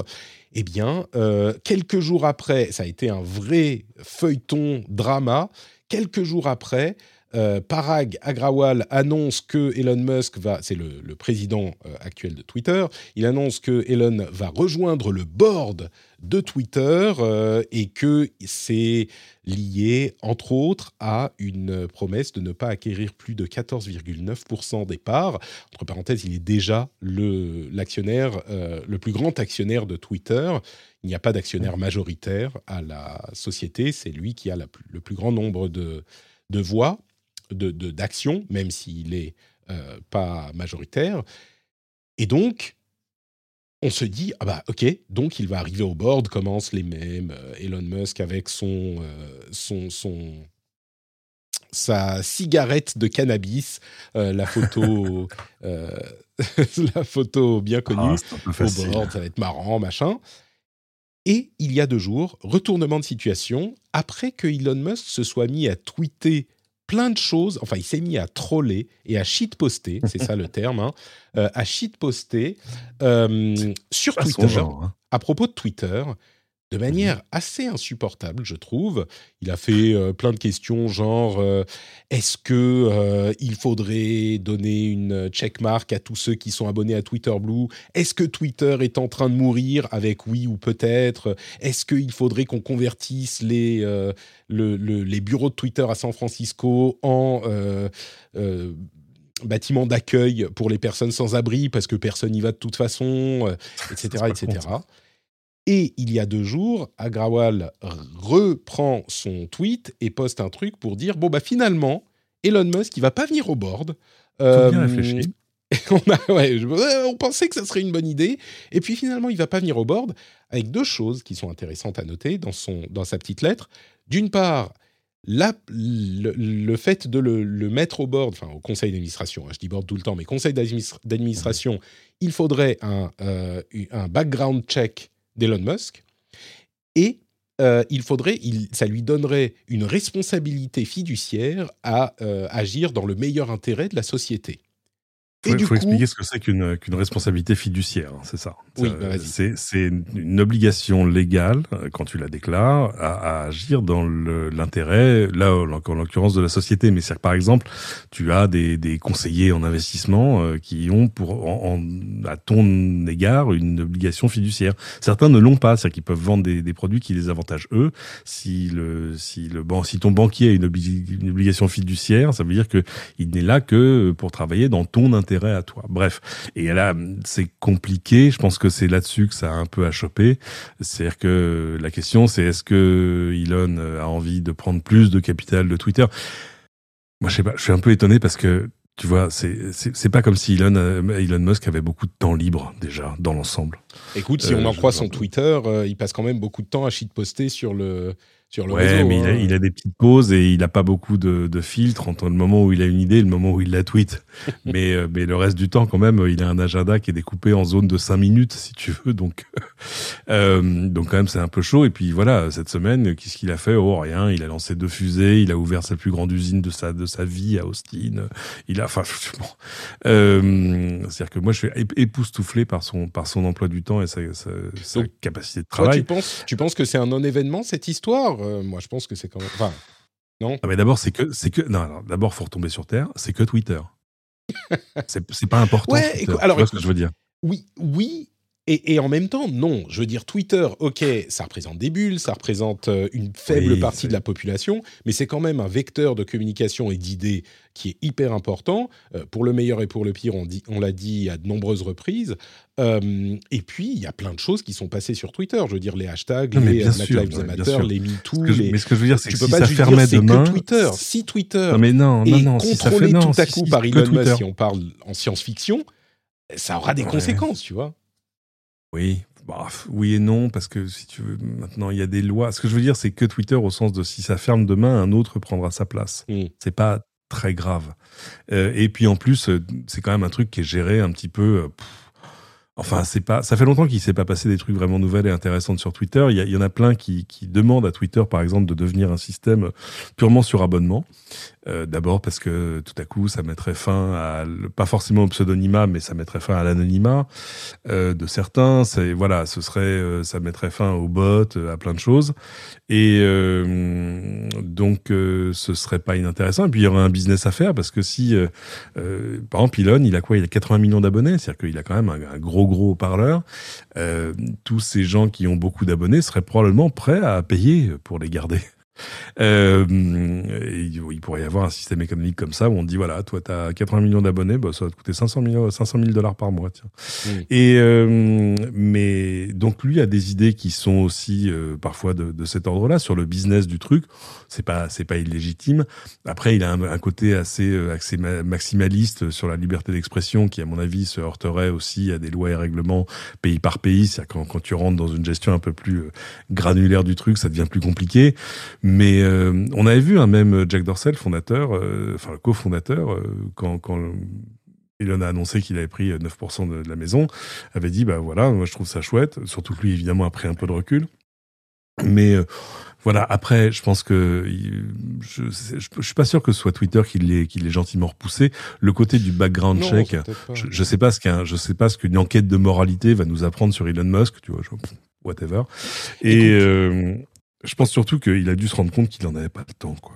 Eh bien, euh, quelques jours après, ça a été un vrai feuilleton drama. Quelques jours après, euh, Parag Agrawal annonce que Elon Musk va, c'est le, le président euh, actuel de Twitter, il annonce que Elon va rejoindre le board de Twitter euh, et que c'est lié entre autres à une promesse de ne pas acquérir plus de 14,9% des parts. Entre parenthèses, il est déjà le l'actionnaire, le plus grand actionnaire de Twitter. Il n'y a pas d'actionnaire majoritaire à la société. C'est lui qui a la le plus grand nombre de, de voix, d'actions, même s'il est euh, pas majoritaire. Et donc, on se dit, ah bah ok, donc il va arriver au board, commence les mêmes, euh, Elon Musk avec son, euh, son, son, sa cigarette de cannabis, euh, la photo, la photo bien connue Ah, peu au board, ça va être marrant, machin. Et il y a deux jours, retournement de situation, après que Elon Musk se soit mis à tweeter plein de choses, enfin il s'est mis à troller et à shitposter, c'est ça le terme, hein, euh, à shitposter euh, sur Twitter genre, hein. à propos de Twitter de manière assez insupportable, je trouve. Il a fait euh, plein de questions, genre euh, est-ce que euh, il faudrait donner une checkmark à tous ceux qui sont abonnés à Twitter Blue? Est-ce que Twitter est en train de mourir avec oui ou peut-être? Est-ce qu'il faudrait qu'on convertisse les le- le- les bureaux de Twitter à San Francisco en bâtiments d'accueil pour les personnes sans abri parce que personne n'y va de toute façon, etc., etc. Et il y a deux jours, Agrawal reprend son tweet et poste un truc pour dire bon bah finalement Elon Musk il va pas venir au board. Tout bien réfléchi. on, a- ouais, je- ouais, on pensait que ça serait une bonne idée et puis finalement il va pas venir au board avec deux choses qui sont intéressantes à noter dans son dans sa petite lettre. D'une part la- le, le fait de le, le mettre au board, enfin au conseil d'administration, hein, je dis board tout le temps, mais conseil d'administra- d'administration, il faudrait un, euh, un background check d'Elon Musk et euh, il faudrait, il, ça lui donnerait une responsabilité fiduciaire à euh, agir dans le meilleur intérêt de la société. Il faut, du faut coup- expliquer ce que c'est qu'une qu'une responsabilité fiduciaire, hein, c'est ça. Oui, bah, c'est une obligation légale euh, quand tu la déclares à, à agir dans l'intérêt, là en en l'occurrence de la société. Mais c'est par exemple, tu as des, des conseillers en investissement euh, qui ont pour en, en- à ton égard une obligation fiduciaire. Certains ne l'ont pas, c'est-à-dire qu'ils peuvent vendre des, des produits qui les avantagent eux. Si le si le ban- si ton banquier a une, obli- une obligation fiduciaire, ça veut dire que il n'est là que pour travailler dans ton intérêt à toi. Bref. Et là, c'est compliqué. Je pense que c'est là-dessus que ça a un peu à choper. C'est-à-dire que la question, c'est est-ce que Elon a envie de prendre plus de capital de Twitter? Moi, je sais pas. Je suis un peu étonné parce que tu vois, c'est pas comme si Elon euh, Elon Musk avait beaucoup de temps libre déjà dans l'ensemble. Écoute, si Euh, on en croit son Twitter, euh, il passe quand même beaucoup de temps à shitposter sur le, sur le Ouais, réseau. mais il, a, hein. il a des petites pauses et il a pas beaucoup de, de filtres entre le moment où il a une idée et le moment où il la tweet. mais, euh, mais le reste du temps, quand même, il a un agenda qui est découpé en zone de 5 minutes, si tu veux. Donc, euh, donc quand même, c'est un peu chaud. Et puis voilà, cette semaine, qu'est-ce qu'il a fait? Oh, rien. Il a lancé deux fusées. Il a ouvert sa plus grande usine de sa, de sa vie à Austin. Il a, enfin, bon. Euh, c'est-à-dire que moi, je suis ép- époustouflé par son, par son emploi du temps et sa, sa, sa Donc, capacité de Toi, travail. tu penses, tu penses que c'est un non-événement cette histoire? Euh, Moi, je pense que c'est quand même. Enfin, non? Ah mais d'abord c'est que c'est que non, non d'abord faut retomber sur terre, c'est que Twitter. c'est pas important. Ouais, écoute, alors, tu vois ce que je veux dire? Oui, oui. Et, et en même temps, non. Je veux dire, Twitter, ok, ça représente des bulles, ça représente euh, une faible Oui, partie de la population, mais c'est quand même un vecteur de communication et d'idées qui est hyper important. Euh, pour le meilleur et pour le pire, on, dit, on l'a dit à de nombreuses reprises. Euh, et puis, il y a plein de choses qui sont passées sur Twitter. Je veux dire, les hashtags, Non, les Black Lives Matter, les MeToo, que je- les... mais ce que je veux dire c'est Tu que peux si pas ça dire fermait c'est demain, que Twitter. Si Twitter non mais non non non si ça contrôlé fait non tout à si- coup si, par Elon Musk, si on parle en science-fiction, ça aura des Ouais. conséquences, tu vois. Oui, bah, oui et non parce que si tu veux maintenant il y a des lois. Ce que je veux dire c'est que Twitter au sens de si ça ferme demain un autre prendra sa place. Mm. C'est pas très grave. Euh, et puis en plus euh, c'est quand même un truc qui est géré un petit peu. euh, pff, Enfin, c'est pas. Ça fait longtemps qu'il s'est pas passé des trucs vraiment nouvelles et intéressantes sur Twitter. Il y, y en a plein qui, qui, demandent à Twitter, par exemple, de devenir un système purement sur abonnement. Euh, D'abord parce que tout à coup, ça mettrait fin à pas forcément au pseudonymat, mais ça mettrait fin à l'anonymat euh, de certains. C'est voilà, ce serait, euh, ça mettrait fin aux bots, euh, à plein de choses. Et euh, donc, ce serait pas inintéressant. Et puis il y aurait un business à faire parce que si, par exemple, Elon, il a quoi? Il a 80 millions d'abonnés, c'est-à-dire qu'il a quand même un, un gros gros parleur. tous ces gens qui ont beaucoup d'abonnés seraient probablement prêts à payer pour les garder. Euh, il pourrait y avoir un système économique comme ça où on dit voilà, toi, tu as 80 millions d'abonnés, bah, ça va te coûter 500 000, 500 000 dollars par mois. Tiens. Et, euh, mais donc, lui a des idées qui sont aussi euh, parfois de, de cet ordre-là sur le business du truc. C'est pas, c'est pas illégitime. Après, il a un, un côté assez, assez maximaliste sur la liberté d'expression qui, à mon avis, se heurterait aussi à des lois et règlements pays par pays. C'est-à-dire quand, quand tu rentres dans une gestion un peu plus granulaire du truc, ça devient plus compliqué. Mais euh, on avait vu un hein, même Jack Dorsey, le fondateur, euh, enfin le cofondateur, euh, quand, quand Elon a annoncé qu'il avait pris 9% de, de, la maison, avait dit bah voilà, moi je trouve ça chouette. Surtout que lui évidemment a pris un peu de recul. Mais voilà, après, je pense que je, je, je, suis pas sûr que ce soit Twitter qui l'ait qui l'ait gentiment repoussé. Le côté du background Non, check, je, je sais pas ce qu'un, je sais pas ce qu'une enquête de moralité va nous apprendre sur Elon Musk, tu vois, je- whatever. Et euh, je pense surtout qu'il a dû se rendre compte qu'il en avait pas le temps, quoi.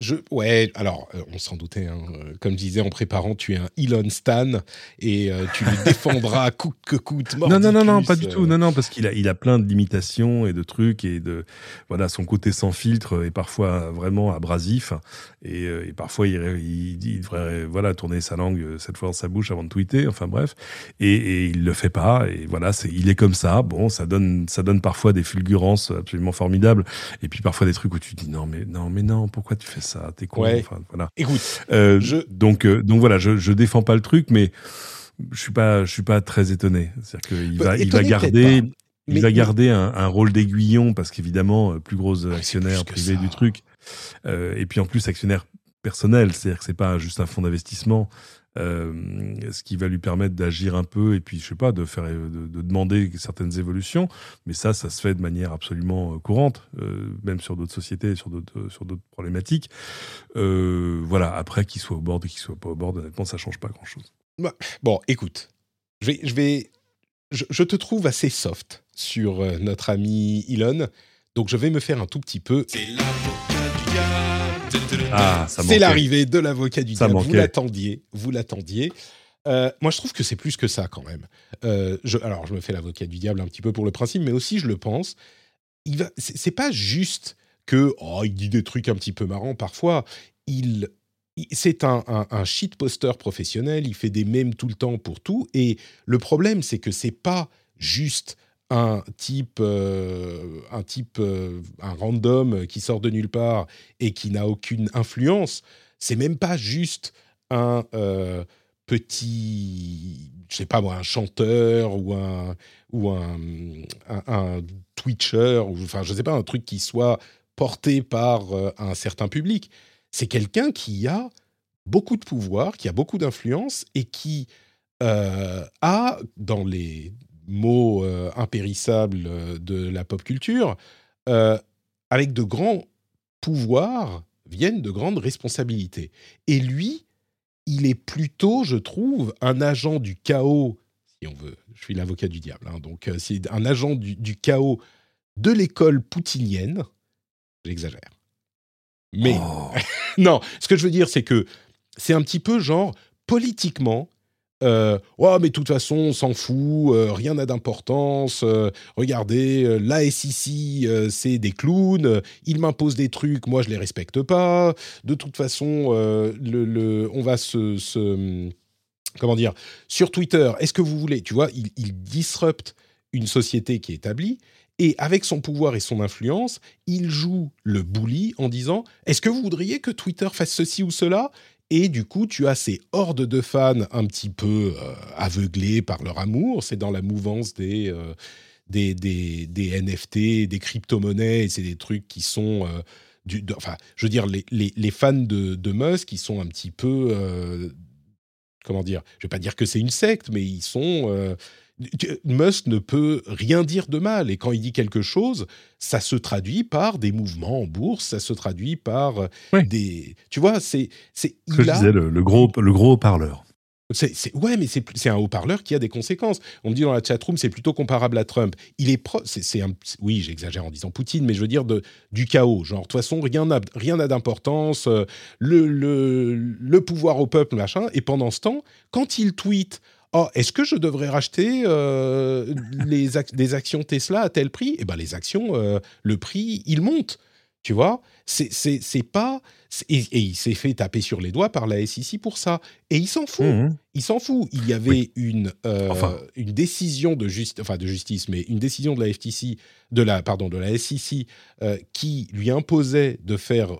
Je, ouais, alors euh, on s'en doutait. hein, euh, Comme je disais en préparant, tu es un Elon Stan et euh, tu lui défendras coûte que coûte. Non, non, non, non, pas du tout. Non, non, parce qu'il a, il a plein de limitations et de trucs et de, voilà, son côté sans filtre est parfois vraiment abrasif et, euh, et parfois il, il, il devrait, voilà, tourner sa langue euh, cette fois dans sa bouche avant de tweeter. Enfin bref, et, et il le fait pas. Et voilà, c'est, il est comme ça. Bon, ça donne, ça donne parfois des fulgurances absolument formidables et puis parfois des trucs où tu te dis non, mais non, mais non, pourquoi tu fais ça? T'es con. Ouais. Enfin voilà. Écoute, Euh, Je- Donc, euh, donc voilà, je, je défends pas le truc, mais je suis pas, je suis pas très étonné. C'est-à-dire qu'il Bah, va, il va garder, il Mais- va mais- garder un, un rôle d'aiguillon parce qu'évidemment, euh, plus gros c'est actionnaire privé du truc, et puis en plus actionnaire personnel, c'est-à-dire que c'est pas juste un fonds d'investissement. Euh, ce qui va lui permettre d'agir un peu et puis je sais pas de faire de, de demander certaines évolutions mais ça ça se fait de manière absolument euh, courante euh, même sur d'autres sociétés sur d'autres sur d'autres problématiques euh, voilà après qu'il soit au bord ou qu'il soit pas au bord honnêtement ça change pas grand chose Bon, écoute, je vais, je vais, je, je te trouve assez soft sur euh, notre ami Elon, donc je vais me faire un tout petit peu. Ah C'est l'arrivée de l'avocat du Ça diable. Vous l'attendiez, vous l'attendiez. Euh, moi, je trouve que c'est plus que ça quand même. Euh, je, alors, je me fais l'avocat du diable un petit peu pour le principe, mais aussi, je le pense. Il c'est pas juste que oh, il dit des trucs un petit peu marrants parfois. Il, il- c'est un, un, un shitposter professionnel. Il fait des mèmes tout le temps pour tout. Et le problème, c'est que c'est pas juste un type, euh, un type, euh, un random qui sort de nulle part et qui n'a aucune influence. C'est même pas juste un euh, petit, je sais pas moi, un chanteur ou un ou un, un, twitcher enfin je sais pas un truc qui soit porté par un certain public. C'est quelqu'un qui a beaucoup de pouvoir, qui a beaucoup d'influence et qui a dans les mots euh, impérissables euh, de la pop culture, euh, avec de grands pouvoirs viennent de grandes responsabilités. Et lui, il est plutôt, je trouve, un agent du chaos, si on veut, je suis l'avocat du diable, hein, donc euh, c'est un agent du, du chaos de l'école poutinienne, j'exagère. Mais Oh. non, ce que je veux dire, c'est que c'est un petit peu genre, politiquement, euh, ouais, mais de toute façon, on s'en fout, euh, rien n'a d'importance. euh, regardez, euh, la c'est des clowns. ils m'imposent des trucs, moi, je les respecte pas. De toute façon, on va se, se- Comment dire Sur Twitter, est-ce que vous voulez Tu vois, il, il disrupte une société qui est établie. Et avec son pouvoir et son influence, il joue le bully en disant Est-ce que vous voudriez que Twitter fasse ceci ou cela? Et du coup, tu as ces hordes de fans un petit peu euh, aveuglés par leur amour. C'est dans la mouvance des, euh, des, des, NFT, des crypto-monnaies. C'est des trucs qui sont. euh, enfin, je veux dire, les, les, les fans de, Musk, qui sont un petit peu. euh, comment dire Je vais pas dire que c'est une secte, mais ils sont. Musk ne peut rien dire de mal et quand il dit quelque chose, ça se traduit par des mouvements en bourse, ça se traduit par euh, des. Tu vois, c'est c'est Ce que il je a- disais, le, le gros, le gros parleur. c'est, ouais, mais c'est, un haut-parleur qui a des conséquences. On me dit dans la chatroom, c'est plutôt comparable à Trump. Il est pro, c'est, un, oui, j'exagère en disant Poutine, mais je veux dire de, du chaos. Genre, de toute façon, rien n'a, rien n'a d'importance. euh, Le, le, le pouvoir au peuple, machin. Et pendant ce temps, quand il tweet, oh, est-ce que je devrais racheter euh, les ac- des actions Tesla à tel prix? Eh ben, les actions, euh, le prix, il monte. Tu vois, c'est, pas. Et, et il s'est fait taper sur les doigts par la SEC pour ça. Et il s'en fout. Mhm. Il s'en fout. Il y avait Oui. une, euh, Enfin. une décision de, justice, enfin de justice, mais une décision de la FTC, de la, pardon, de la SEC, qui lui imposait de faire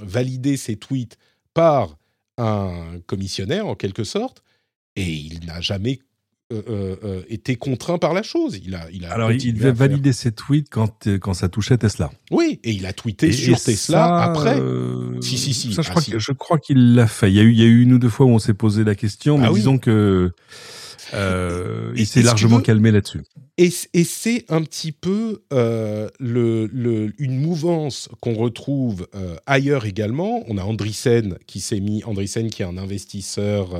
valider ses tweets par un commissionnaire, en quelque sorte, et il n'a jamais euh, euh, euh, été contraint par la chose. Il a, il a Alors, il devait valider ses tweets quand, euh, quand ça touchait Tesla. Oui, et il a tweeté Et- sur et Tesla ça, après. euh, Si, si, si. Ça, je Ah, crois, si. que- je crois qu'il l'a fait. Il y, a eu, il y a eu une ou deux fois où on s'est posé la question, mais Ah oui. disons que euh, Et- il s'est largement calmé là-dessus. Et, c'est un petit peu le, le- une mouvance qu'on retrouve ailleurs également. On a Andreessen qui s'est mis, Andreessen qui est un investisseur,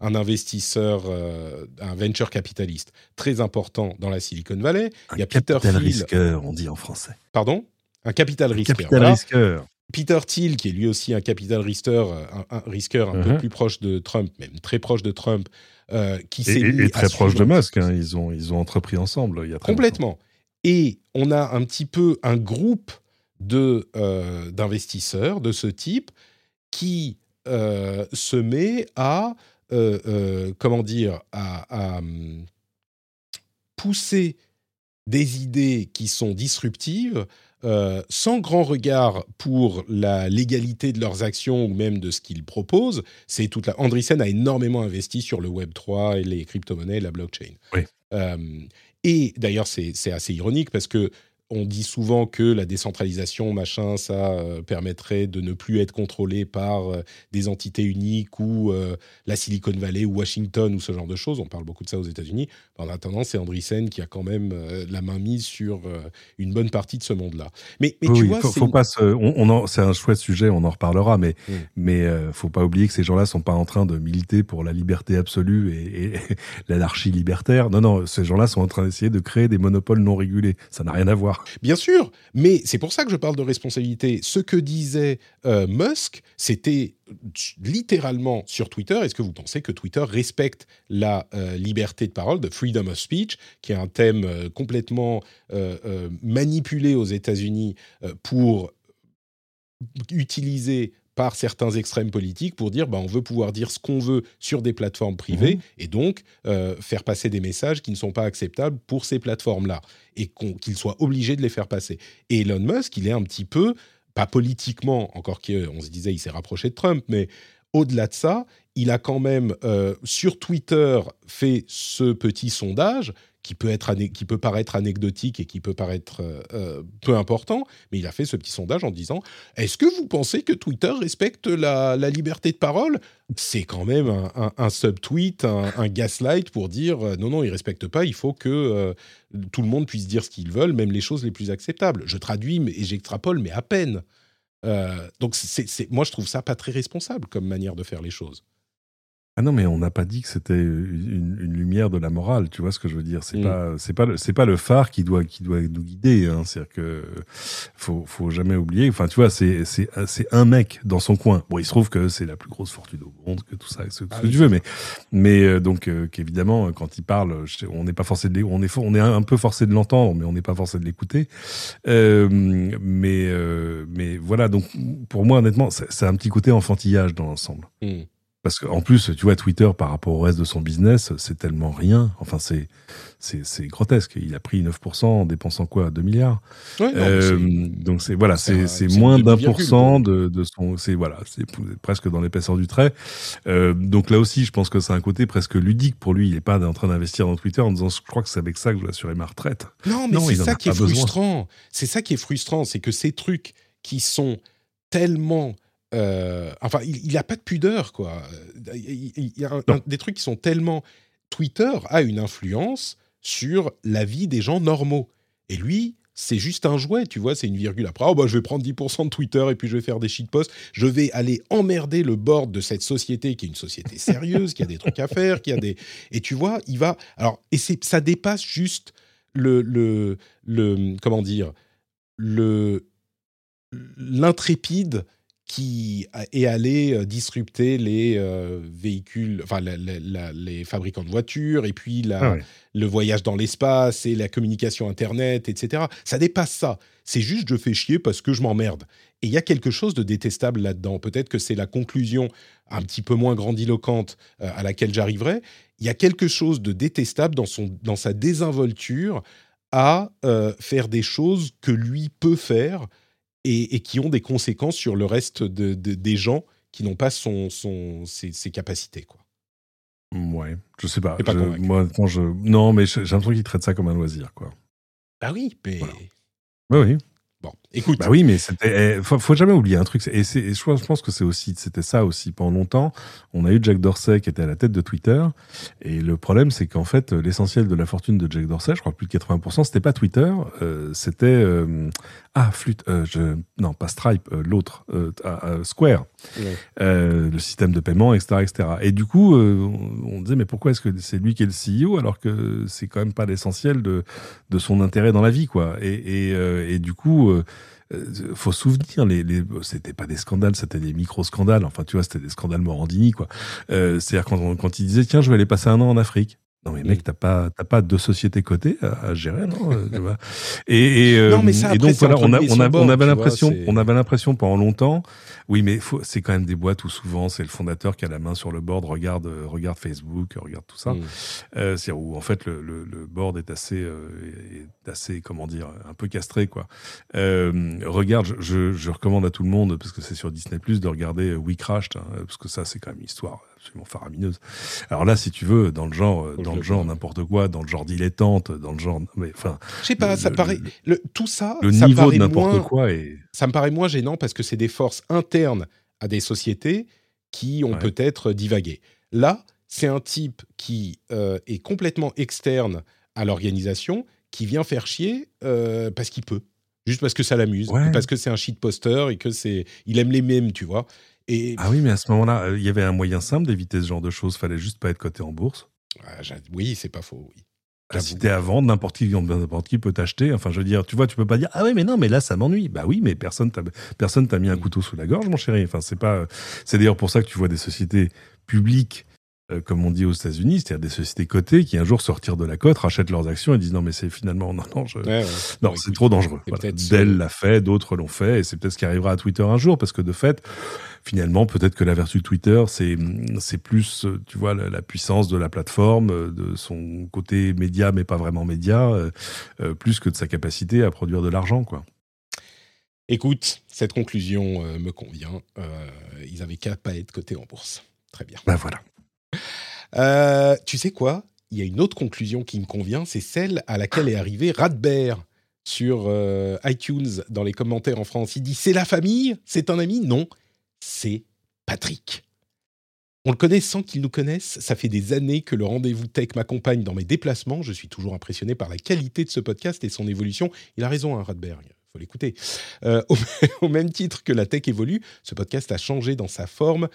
un investisseur, euh, un venture capitaliste très important dans la Silicon Valley. Il y a Peter capital Thiel, risqueur, on dit en français. pardon, un capital risqueur. Capital voilà. risqueur. Peter Thiel, qui est lui aussi un capital risqueur, euh, un, un risqueur un peu Mhm. plus proche de Trump, même très proche de Trump, euh, qui s'est et- très proche de un Musk. hein. Ils, ont, ils ont entrepris ensemble il y a longtemps. Complètement. Et on a un petit peu un groupe de euh, d'investisseurs de ce type qui euh, se met à comment dire à, à, hum, pousser des idées qui sont disruptives euh, sans grand regard pour la légalité de leurs actions ou même de ce qu'ils proposent. C'est toute la. Andreessen a énormément investi sur le Web 3 et les crypto-monnaies, la blockchain. Oui. Euh, et d'ailleurs, c'est c'est assez ironique parce que on dit souvent que la décentralisation, machin, ça euh, permettrait de ne plus être contrôlé par euh, des entités uniques ou euh, la Silicon Valley ou Washington ou ce genre de choses. On parle beaucoup de ça aux États-Unis. En attendant, c'est Andreessen qui a quand même la main mise sur une bonne partie de ce monde-là. Mais, mais Oui, tu oui, vois, faut, c'est faut une- pas se- on, c'est un chouette sujet, on en reparlera, mais Mm. mais faut pas oublier que ces gens-là sont pas en train de militer pour la liberté absolue et, et l'anarchie libertaire. Non, non, ces gens-là sont en train d'essayer de créer des monopoles non régulés. Ça n'a rien à voir. Bien sûr, mais c'est pour ça que je parle de responsabilité. Ce que disait euh, Musk, c'était littéralement sur Twitter. Est-ce que vous pensez que Twitter respecte la euh, liberté de parole, de freedom of speech, qui est un thème euh, complètement manipulé aux États-Unis pour utiliser par certains extrêmes politiques pour dire bah, on veut pouvoir dire ce qu'on veut sur des plateformes privées Mhm. et donc euh, faire passer des messages qui ne sont pas acceptables pour ces plateformes-là et qu'ils soient obligés de les faire passer. Et Elon Musk, il est un petit peu, pas politiquement, encore qu'on se disait il s'est rapproché de Trump, mais au-delà de ça, il a quand même euh, sur Twitter fait ce petit sondage qui peut, être qui peut paraître anecdotique et qui peut paraître euh, euh, peu important, mais il a fait ce petit sondage en disant Est-ce que vous pensez que Twitter respecte la, liberté de parole? C'est quand même un, un- un subtweet, un, gaslight pour dire euh, Non, non, il ne respecte pas, il faut que tout le monde puisse dire ce qu'ils veulent, même les choses les plus acceptables. Je traduis mais- et j'extrapole, mais à peine. Donc, moi, je trouve ça pas très responsable comme manière de faire les choses. Ah non, mais on n'a pas dit que c'était une, une lumière de la morale. Tu vois ce que je veux dire C'est Mm. pas, c'est pas, le- c'est pas le phare qui doit, qui doit nous guider. Hein. C'est-à-dire que faut, faut jamais oublier. Enfin, tu vois, c'est, c'est, c'est un mec dans son coin. Bon, il se trouve que c'est la plus grosse fortune au monde, que tout ça, ce, ce Ah que oui, tu veux. Mais, mais euh, donc, euh, qu'évidemment, quand il parle, on n'est pas forcé de, on est, on est un peu forcé de l'entendre, mais on n'est pas forcé de l'écouter. Euh, mais, euh, mais voilà. Donc, pour moi, honnêtement, c'est, c'est un petit côté enfantillage dans l'ensemble. Hmm. Parce qu'en plus, tu vois, Twitter, par rapport au reste de son business, c'est tellement rien. Enfin, c'est, c'est, c'est grotesque. Il a pris 9% en dépensant quoi 2 milliards? Ouais, non, Euh, Donc, c'est, voilà, c'est c'est, moins d'un pour cent de, de son. C'est, voilà, c'est presque dans l'épaisseur du trait. Euh, donc là aussi, je pense que c'est un côté presque ludique pour lui. Il n'est pas en train d'investir dans Twitter en disant je crois que c'est avec ça que je vais assurer ma retraite. Non, mais Non, c'est ça qui est frustrant. C'est ça qui est frustrant, c'est que ces trucs qui sont tellement euh, enfin, il n'a pas de pudeur, quoi. Il, y a un- un- des trucs qui sont tellement. Twitter a une influence sur la vie des gens normaux. Et lui, c'est juste un jouet, tu vois, c'est une virgule. Après, oh, bah, je vais prendre 10% de Twitter et puis je vais faire des shitposts. Je vais aller emmerder le board de cette société qui est une société sérieuse, qui a des trucs à faire, qui a des. Et tu vois, il va. Alors, et ça dépasse juste le, le, le. Comment dire Le. L'intrépide qui est allé euh, disrupter les euh, véhicules, enfin la- la- la- les fabricants de voitures, et puis Ah ouais. le voyage dans l'espace et la communication Internet, etc. Ça dépasse ça. C'est juste je fais chier parce que je m'emmerde. Et il y a quelque chose de détestable là-dedans. Peut-être que c'est la conclusion un petit peu moins grandiloquente euh, à laquelle j'arriverai. Il y a quelque chose de détestable dans, son, dans sa désinvolture à euh, faire des choses que lui peut faire et, et qui ont des conséquences sur le reste de- de- des gens qui n'ont pas son, son, ses, ses capacités. Quoi. Ouais, je sais pas. Je- moi, quand je... Non, mais j'ai l'impression qu'il traite ça comme un loisir, quoi. Ah oui, mais... Voilà. Bah oui. Bon, écoute. Bah oui, mais c'était. eh, faut, faut jamais oublier un truc. Et, je, pense- que c'est aussi, c'était ça aussi pendant longtemps. On a eu Jack Dorsey qui était à la tête de Twitter, et le problème, c'est qu'en fait, l'essentiel de la fortune de Jack Dorsey, je crois plus de 80%, c'était pas Twitter, euh, c'était euh, ah flûte, euh, je, non pas Stripe, l'autre, ah, Square, Ouais. le système de paiement, etc., etc. Et du coup, on, on disait mais pourquoi est-ce que c'est lui qui est le CEO alors que c'est quand même pas l'essentiel de de son intérêt dans la vie, quoi. Et, et, et du coup. Euh, faut souvenir, les, les, c'était pas des scandales, c'était des micro-scandales. Enfin, tu vois, c'était des scandales Morandini, quoi. Euh, C'est-à-dire quand, quand il disait, tiens, je vais aller passer un an en Afrique. Non mais mec, t'as pas t'as pas deux sociétés cotées à, à gérer, non euh, tu vois. Et, et, euh, Non, mais ça, et donc c'est voilà, on, a, on, a- on avait l'impression, c'est- on avait l'impression pendant longtemps. Oui, mais c'est quand même des boîtes où souvent c'est le fondateur qui a la main sur le board, regarde euh, regarde Facebook, regarde tout ça. Mm. Euh, c'est-à-dire où en fait le, le, le board est assez, euh, est assez, comment dire, un peu castré quoi. Euh, regarde, je, je, je recommande à tout le monde parce que c'est sur Disney Plus de regarder We Crashed hein, parce que ça c'est quand même une histoire absolument faramineuse. Alors là, si tu veux, dans le genre, euh, dans le genre n'importe quoi, dans le genre dilettante, dans le genre, mais enfin, Je sais pas, le- ça le- paraît. le- tout ça, le ça niveau de n'importe quoi ça me paraît moins gênant parce que c'est des forces internes à des sociétés qui ont Ouais. peut-être divagué. Là, c'est un type qui euh, est complètement externe à l'organisation, qui vient faire chier euh, parce qu'il peut. Juste parce que ça l'amuse, Ouais. parce que c'est un shitposter et que c'est, il aime les mêmes, tu vois. Et Ah oui, mais à ce moment-là, euh, il y avait un moyen simple d'éviter ce genre de choses. Fallait juste pas être coté en bourse. Ah, oui, c'est pas faux. Oui. Si t'es à vendre, n'importe qui, n'importe qui peut t'acheter. Enfin, je veux dire, tu vois, tu peux pas dire ah oui, mais non, mais là ça m'ennuie. Bah oui, mais personne t'a personne t'a mis un Mm. couteau sous la gorge, mon chéri. Enfin, c'est pas. C'est d'ailleurs pour ça que tu vois des sociétés publiques. Euh, comme on dit aux États-Unis, c'est-à-dire des sociétés cotées qui un jour se retirent de la cote, rachètent leurs actions et disent non mais c'est finalement non non je, Ouais, ouais. non, c'est trop dangereux. Voilà. Dell ce- l'a fait, d'autres l'ont fait, et c'est peut-être ce qui arrivera à Twitter un jour, parce que de fait, finalement, peut-être que la vertu de Twitter, c'est c'est plus, euh, tu vois, la, la puissance de la plateforme, euh, de son côté média, mais pas vraiment média, euh, euh, plus que de sa capacité à produire de l'argent, quoi. Écoute, cette conclusion euh, me convient. Euh, ils avaient qu'à pas être cotés en bourse. Très bien. Ben voilà. Euh, tu sais quoi? Il y a une autre conclusion qui me convient, c'est celle à laquelle est arrivé Radbert sur euh, iTunes dans les commentaires en France. Il dit c'est la famille, c'est un ami? Non, c'est Patrick. On le connaît sans qu'il nous connaisse. Ça fait des années que le rendez-vous tech m'accompagne dans mes déplacements. Je suis toujours impressionné par la qualité de ce podcast et son évolution. Il a raison, hein, Radberg. Il faut l'écouter. Euh, au, au même titre que la tech évolue, ce podcast a changé dans sa forme,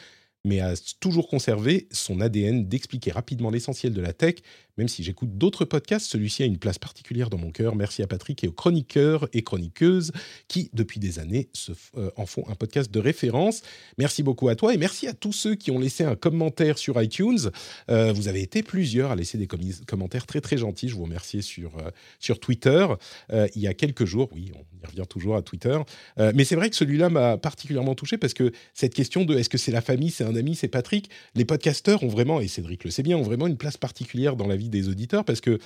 mais a toujours conservé son ADN d'expliquer rapidement l'essentiel de la tech. Même si j'écoute d'autres podcasts, celui-ci a une place particulière dans mon cœur. Merci à Patrick et aux chroniqueurs et chroniqueuses qui, depuis des années, euh, en font un podcast de référence. Merci beaucoup à toi et merci à tous ceux qui ont laissé un commentaire sur iTunes. Euh, vous avez été plusieurs à laisser des commentaires très très gentils. Je vous remercie sur, euh, sur Twitter. Il y a quelques jours, oui, on y revient toujours à Twitter. Mais c'est vrai que celui-là m'a particulièrement touché parce que cette question de est-ce que c'est la famille, c'est un ami, c'est Patrick, les podcasteurs ont vraiment, et Cédric le sait bien, ont vraiment une place particulière dans la vie des auditeurs parce que.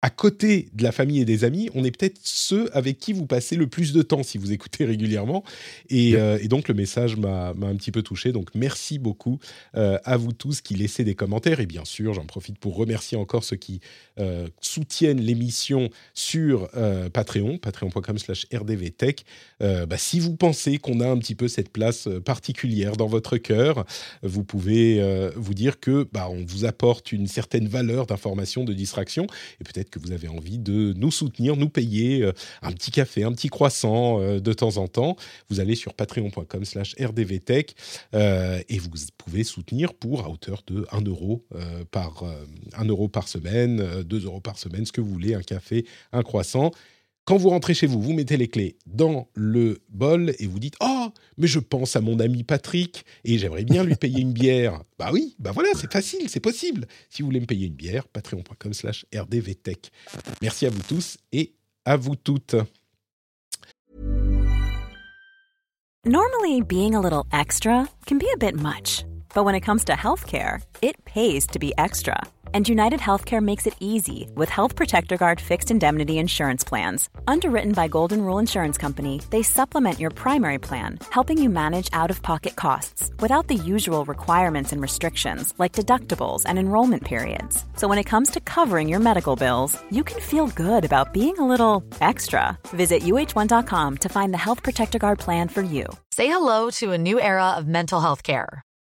À côté de la famille et des amis, on est peut-être ceux avec qui vous passez le plus de temps si vous écoutez régulièrement. Et, euh, et donc le message m'a un petit peu touché. Donc merci beaucoup euh, à vous tous qui laissez des commentaires. Et bien sûr, j'en profite pour remercier encore ceux qui euh, soutiennent l'émission sur Patreon, patreon.com slash rdvtech. Bah, si vous pensez qu'on a un petit peu cette place particulière dans votre cœur, vous pouvez vous dire que bah, on vous apporte une certaine valeur d'information, de distraction, et peut-être que vous avez envie de nous soutenir, nous payer euh, un petit café, un petit croissant euh, de temps en temps. Vous allez sur patreon.com slash rdvtech euh, et vous pouvez soutenir pour à hauteur de 1 euro, par, euh, 1 euro par semaine, euh, 2 euros par semaine, ce que vous voulez, un café, un croissant. Quand vous rentrez chez vous, vous mettez les clés dans le bol et vous dites Oh, mais je pense à mon ami Patrick et j'aimerais bien lui payer une bière. Bah oui, bah voilà, c'est facile, c'est possible. Si vous voulez me payer une bière, patreon.com slash rdvtech. Merci à vous tous et à vous toutes. Normally, being a little extra can be a bit much, but when it comes to healthcare, it pays to be extra. And United Healthcare makes it easy with Health Protector Guard fixed indemnity insurance plans. Underwritten by Golden Rule Insurance Company, they supplement your primary plan, helping you manage out of pocket costs without the usual requirements and restrictions like deductibles and enrollment periods. So when it comes to covering your medical bills, you can feel good about being a little extra. Visit uh1.com to find the Health Protector Guard plan for you. Say hello to a new era of mental health care.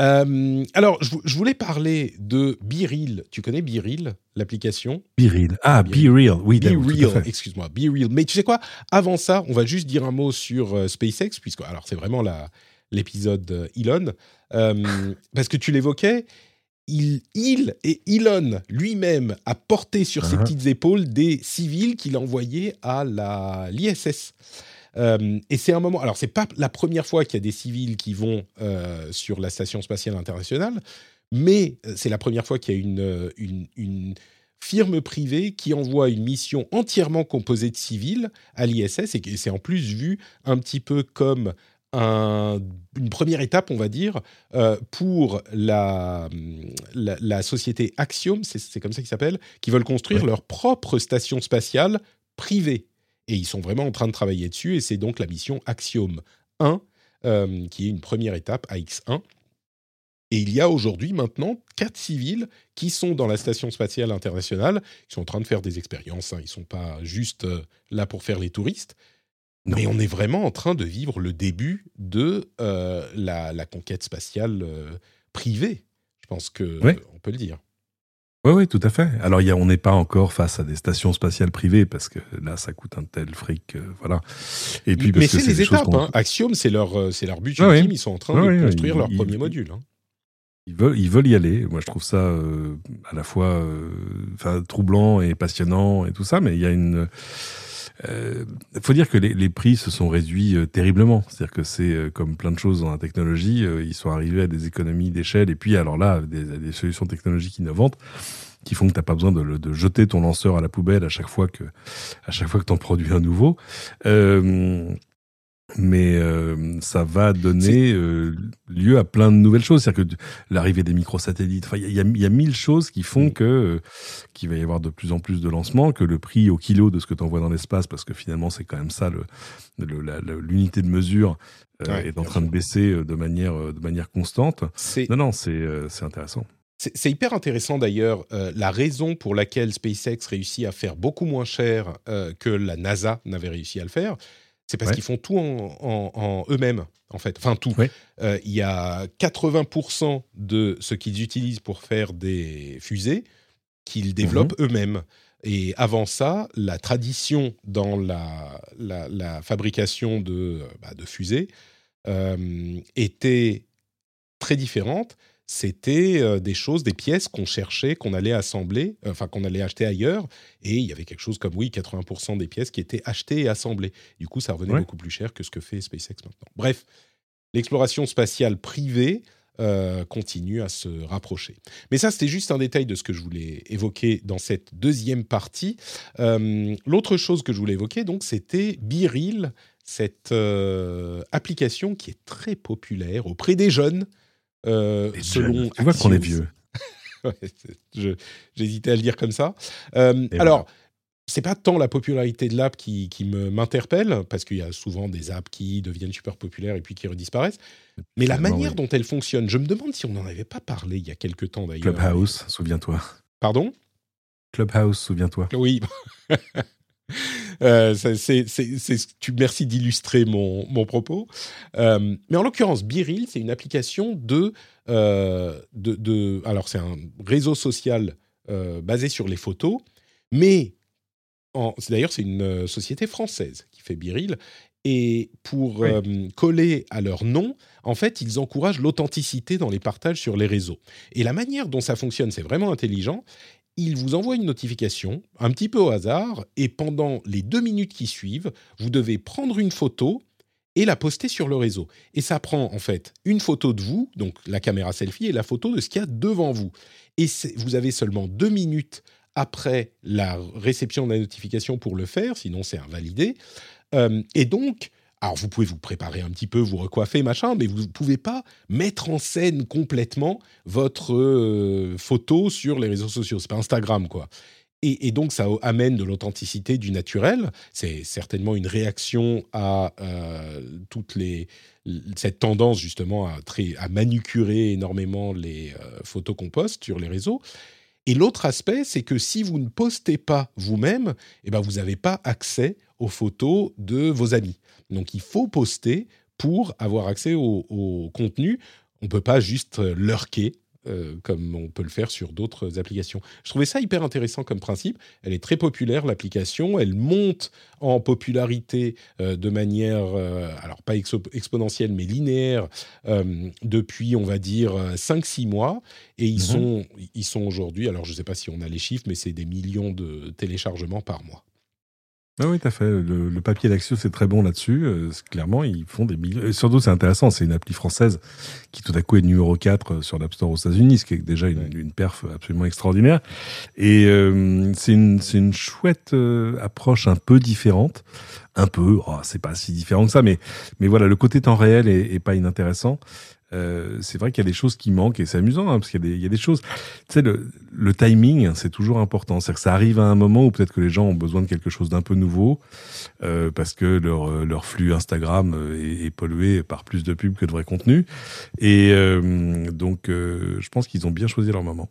Euh, alors, je, vou- je voulais parler de BeReal. Tu connais BeReal, l'application? Be Real. Ah, Be Real. Oui, excuse-moi, Be Real. Mais tu sais quoi? Avant ça, on va juste dire un mot sur euh, SpaceX, puisque alors c'est vraiment l'épisode euh, Elon, Euh, parce que tu l'évoquais. Il, il et Elon lui-même a porté sur ses Uh-huh. petites épaules des civils qu'il a envoyés à la l'ISS. Euh, et c'est un moment. Alors, c'est pas la première fois qu'il y a des civils qui vont euh, sur la station spatiale internationale, mais euh, c'est la première fois qu'il y a une, une, une firme privée qui envoie une mission entièrement composée de civils à l'ISS et c'est en plus vu un petit peu comme un- une première étape, on va dire, euh, pour la, la, la société Axiom, c'est c'est comme ça qu'ils s'appellent, qui veulent construire Ouais. leur propre station spatiale privée. Et ils sont vraiment en train de travailler dessus, et c'est donc la mission Axiom 1, euh, qui est une première étape, AX1. Et il y a aujourd'hui maintenant quatre civils qui sont dans la station spatiale internationale, qui sont en train de faire des expériences. hein. Ils ne sont pas juste euh, là pour faire les touristes. Non. Mais on est vraiment en train de vivre le début de euh, la, la conquête spatiale privée. Je pense que Ouais. on peut le dire. Oui, oui, tout à fait. Alors, il y a, on n'est pas encore face à des stations spatiales privées parce que là, ça coûte un tel fric, euh, voilà. Et puis, parce Mais c'est les étapes. hein. Axiom, c'est leur, euh, c'est leur but Ouais, ultime. ouais. Ils sont en train de ouais, construire ils- leur ils- premier ils- module. hein. Ils veulent, ils veulent y aller. Moi, je trouve ça euh, à la fois euh, enfin, troublant et passionnant et tout ça, mais il y a une. Il faut dire que les, prix se sont réduits euh, terriblement. C'est-à-dire que c'est euh, comme plein de choses dans la technologie, euh, ils sont arrivés à des économies d'échelle et puis alors là, des, solutions technologiques innovantes qui font que tu n'as pas besoin de, jeter ton lanceur à la poubelle à chaque fois que à que t'en produis un nouveau. Euh, mais euh, ça va donner euh, lieu à plein de nouvelles choses. C'est-à-dire que l'arrivée des microsatellites, il y, a- y a- mille choses qui font Mm. que euh, qu'il va y avoir de plus en plus de lancements, que le prix au kilo de ce que tu envoies dans l'espace, parce que finalement c'est quand même ça le, le- l'unité de mesure Ouais, est en train de baisser de manière de manière constante. Non, non, c'est intéressant. C'est c'est hyper intéressant d'ailleurs euh, la raison pour laquelle SpaceX réussit à faire beaucoup moins cher euh, que la NASA n'avait réussi à le faire. C'est parce Ouais. qu'ils font tout en, en- en eux-mêmes, en fait. Enfin, tout. Ouais. Euh, Il y a 80% de ce qu'ils utilisent pour faire des fusées qu'ils développent Mhm. eux-mêmes. Et avant ça, la tradition dans la, la, la fabrication de, euh, bah, de fusées euh, était très différente. C'était euh, des choses, des pièces qu'on cherchait, qu'on allait assembler, euh, enfin qu'on allait acheter ailleurs. Et il y avait quelque chose comme, oui, 80% des pièces qui étaient achetées et assemblées. Du coup, ça revenait Ouais. beaucoup plus cher que ce que fait SpaceX maintenant. Bref, l'exploration spatiale privée euh, continue à se rapprocher. Mais ça, c'était juste un détail de ce que je voulais évoquer dans cette deuxième partie. Euh, L'autre chose que je voulais évoquer, donc, c'était Biril, cette euh, application qui est très populaire auprès des jeunes. Euh, selon. Tu vois qu'on est vieux. Ouais, J'hésitais à le dire comme ça. Euh, alors, c'est pas tant la popularité de l'app qui, qui me m'interpelle, parce qu'il y a souvent des apps qui deviennent super populaires et puis qui redisparaissent, mais la manière oui. dont elle fonctionne. Je me demande si on n'en avait pas parlé il y a quelque temps d'ailleurs. Clubhouse, souviens-toi. Pardon? Clubhouse, souviens-toi. Oui. Euh, c'est, tu, merci d'illustrer mon, mon propos. Euh, mais en l'occurrence, Biril, c'est une application de, euh, de, de- Alors, c'est un réseau social euh, basé sur les photos, mais d'ailleurs, c'est une société française qui fait Biril. Et pour Oui. coller à leur nom, en fait, ils encouragent l'authenticité dans les partages sur les réseaux. Et la manière dont ça fonctionne, c'est vraiment intelligent il vous envoie une notification, un petit peu au hasard, et pendant les deux minutes qui suivent, vous devez prendre une photo et la poster sur le réseau. Et ça prend en fait une photo de vous, donc la caméra selfie, et la photo de ce qu'il y a devant vous. Et vous avez seulement deux minutes après la réception de la notification pour le faire, sinon c'est invalidé. Euh, et donc, alors vous pouvez vous préparer un petit peu, vous recoiffer, machin, mais vous ne pouvez pas mettre en scène complètement votre euh, photo sur les réseaux sociaux. C'est pas Instagram, quoi. Et, donc, ça amène de l'authenticité, du naturel. C'est certainement une réaction à euh, toutes les cette tendance justement à, très, à manucurer énormément les euh, photos qu'on poste sur les réseaux. Et l'autre aspect, c'est que si vous ne postez pas vous-même, eh ben vous n'avez pas accès aux photos de vos amis. Donc il faut poster pour avoir accès au, au contenu. On ne peut pas juste euh, lurker euh, comme on peut le faire sur d'autres applications. Je trouvais ça hyper intéressant comme principe. Elle est très populaire, l'application. Elle monte en popularité euh, de manière, euh, alors pas exponentielle, mais linéaire, depuis, on va dire, 5-6 mois. Et ils Mhm. sont, ils sont aujourd'hui, alors je ne sais pas si on a les chiffres, mais c'est des millions de téléchargements par mois. Ah oui, tout à fait. Le, le papier d'Axios c'est très bon là-dessus. Euh, clairement, ils font des millions. Et surtout, c'est intéressant. C'est une appli française qui, tout à coup, est numéro 4 sur l'App Store aux États-Unis, ce qui est déjà une, perf absolument extraordinaire. Et euh, c'est une, c'est une chouette euh, approche un peu différente. Un peu, oh, c'est pas si différent que ça, mais, mais voilà, le côté temps réel est, est pas inintéressant. Euh, c'est vrai qu'il y a des choses qui manquent et c'est amusant hein, parce qu'il y, a des- il y a des choses. Tu sais, le, le timing, c'est toujours important. C'est-à-dire que ça arrive à un moment où peut-être que les gens ont besoin de quelque chose d'un peu nouveau euh, parce que leur, euh, leur flux Instagram est, est pollué par plus de pubs que de vrai contenu. Et euh, donc, je pense qu'ils ont bien choisi leur moment.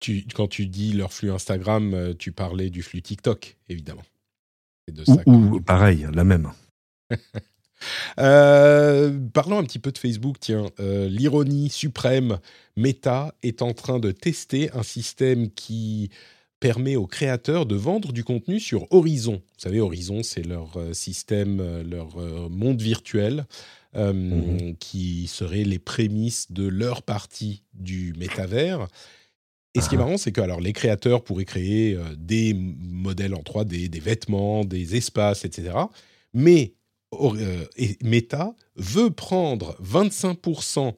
Tu, quand tu dis leur flux Instagram, tu parlais du flux TikTok, évidemment. De ça ou pareil, la même. Euh, parlons un petit peu de Facebook, tiens. Euh, L'ironie suprême, Meta est en train de tester un système qui permet aux créateurs de vendre du contenu sur Horizon. Vous savez, Horizon, c'est leur euh, système, leur monde virtuel euh, Mhm. qui serait les prémices de leur partie du métavers. Et ce qui est Ah. marrant, c'est que alors, les créateurs pourraient créer euh, des modèles en 3D, des vêtements, des espaces, etc. Mais et Meta veut prendre 25%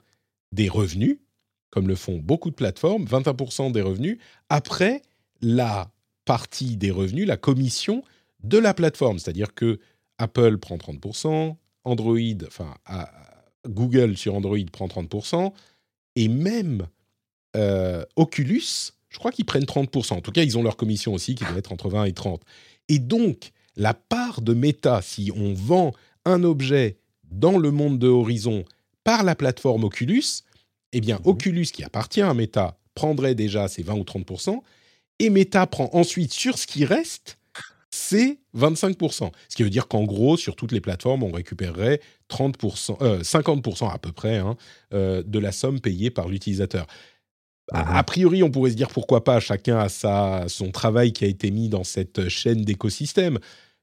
des revenus, comme le font beaucoup de plateformes, 25% des revenus, après la partie des revenus, la commission de la plateforme. C'est-à-dire que Apple prend 30%, Android, enfin Google sur Android prend 30%, et même euh, Oculus, je crois qu'ils prennent 30%. En tout cas, ils ont leur commission aussi qui doit être entre 20 et 30. Et donc, la part de Meta, si on vend un objet dans le monde de Horizon par la plateforme Oculus, eh bien, Oculus, qui appartient à Meta, prendrait déjà ses 20 ou 30%, et Meta prend ensuite sur ce qui reste c'est 25%. Ce qui veut dire qu'en gros, sur toutes les plateformes, on récupérerait 30%, euh, 50% à peu près hein, euh, de la somme payée par l'utilisateur. A, a priori, on pourrait se dire pourquoi pas, chacun a sa, son travail qui a été mis dans cette chaîne d'écosystème.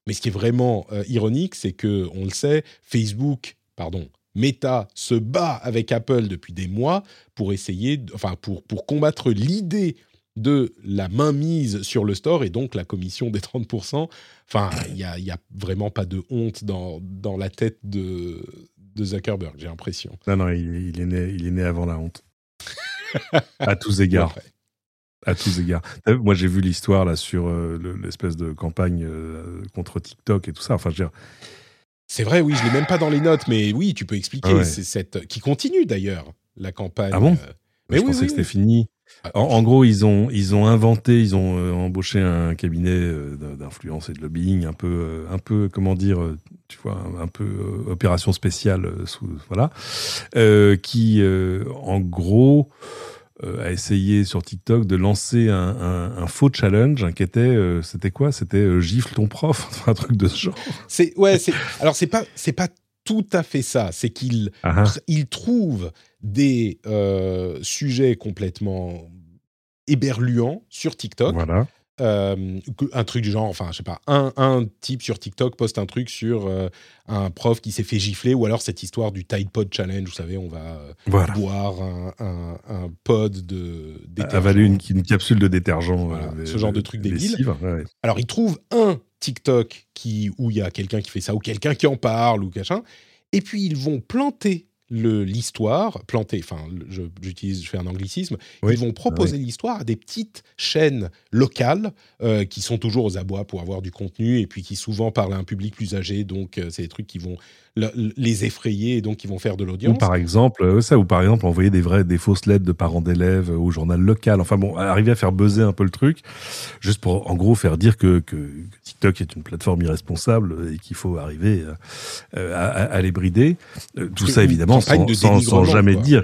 Mais ce qui est vraiment euh, ironique, c'est que, on le sait, Facebook, pardon, Meta se bat avec Apple depuis des mois pour essayer, de- enfin pour, pour combattre l'idée de la mainmise sur le store et donc la commission des 30%. Enfin, il n'y a, y a vraiment pas de honte dans, dans la tête de, de Zuckerberg, j'ai l'impression. Non, non, il, il est né, il est né avant la honte. à tous égards. Ouais. À tous égards. Moi, j'ai vu l'histoire là sur euh, le- l'espèce de campagne euh, contre TikTok et tout ça. Enfin, je veux dire, C'est vrai, oui, je l'ai même pas dans les notes, mais oui, tu peux expliquer. Ah ouais. Cette qui continue d'ailleurs la campagne. Ah bon euh, Mais je oui, pensais oui, que c'était oui. fini. Ah, En, en gros, ils ont, ils ont inventé, ils ont euh, embauché un cabinet euh, d'in- d'influence et de lobbying, un peu, euh, un peu, comment dire, tu vois, un, un peu opération spéciale, sous, voilà, qui, en gros, a essayé sur TikTok de lancer un, un- un faux challenge hein, qui était, euh, c'était quoi? C'était euh, gifle ton prof, enfin, un truc de ce genre. C'est ouais, c'est alors c'est pas c'est pas tout à fait ça. C'est qu'il Ah, ah. il trouve des euh, sujets complètement éberluants sur TikTok. Voilà. Euh, un truc du genre, enfin, je sais pas, un, un type sur TikTok poste un truc sur euh, un prof qui s'est fait gifler, ou alors cette histoire du Tide Pod Challenge, vous savez, on va euh, Voilà. boire un, un- un pod de détergent. Avaler une, une capsule de détergent. Voilà, ce genre de truc débile. ouais. Alors, il trouve un TikTok qui, où il y a quelqu'un qui fait ça, ou quelqu'un qui en parle, ou machin, et puis ils vont planter l'histoire, planter, enfin, je- j'utilise, je fais un anglicisme, Oui. ils vont proposer l'histoire à des petites chaînes locales euh, qui sont toujours aux abois pour avoir du contenu et puis qui souvent parlent à un public plus âgé, donc euh, c'est des trucs qui vont le- les effrayer et donc qui vont faire de Ou l'audience. par exemple, euh, ça, ou par exemple, envoyer des vraies, des fausses lettres de parents d'élèves euh, au journal local. Enfin bon, arriver à faire buzzer un peu le truc, juste pour, en gros, faire dire que, que, TikTok est une plateforme irresponsable et qu'il faut arriver euh, à, à- à les brider. Tout ça, évidemment, sans, sans, jamais quoi, dire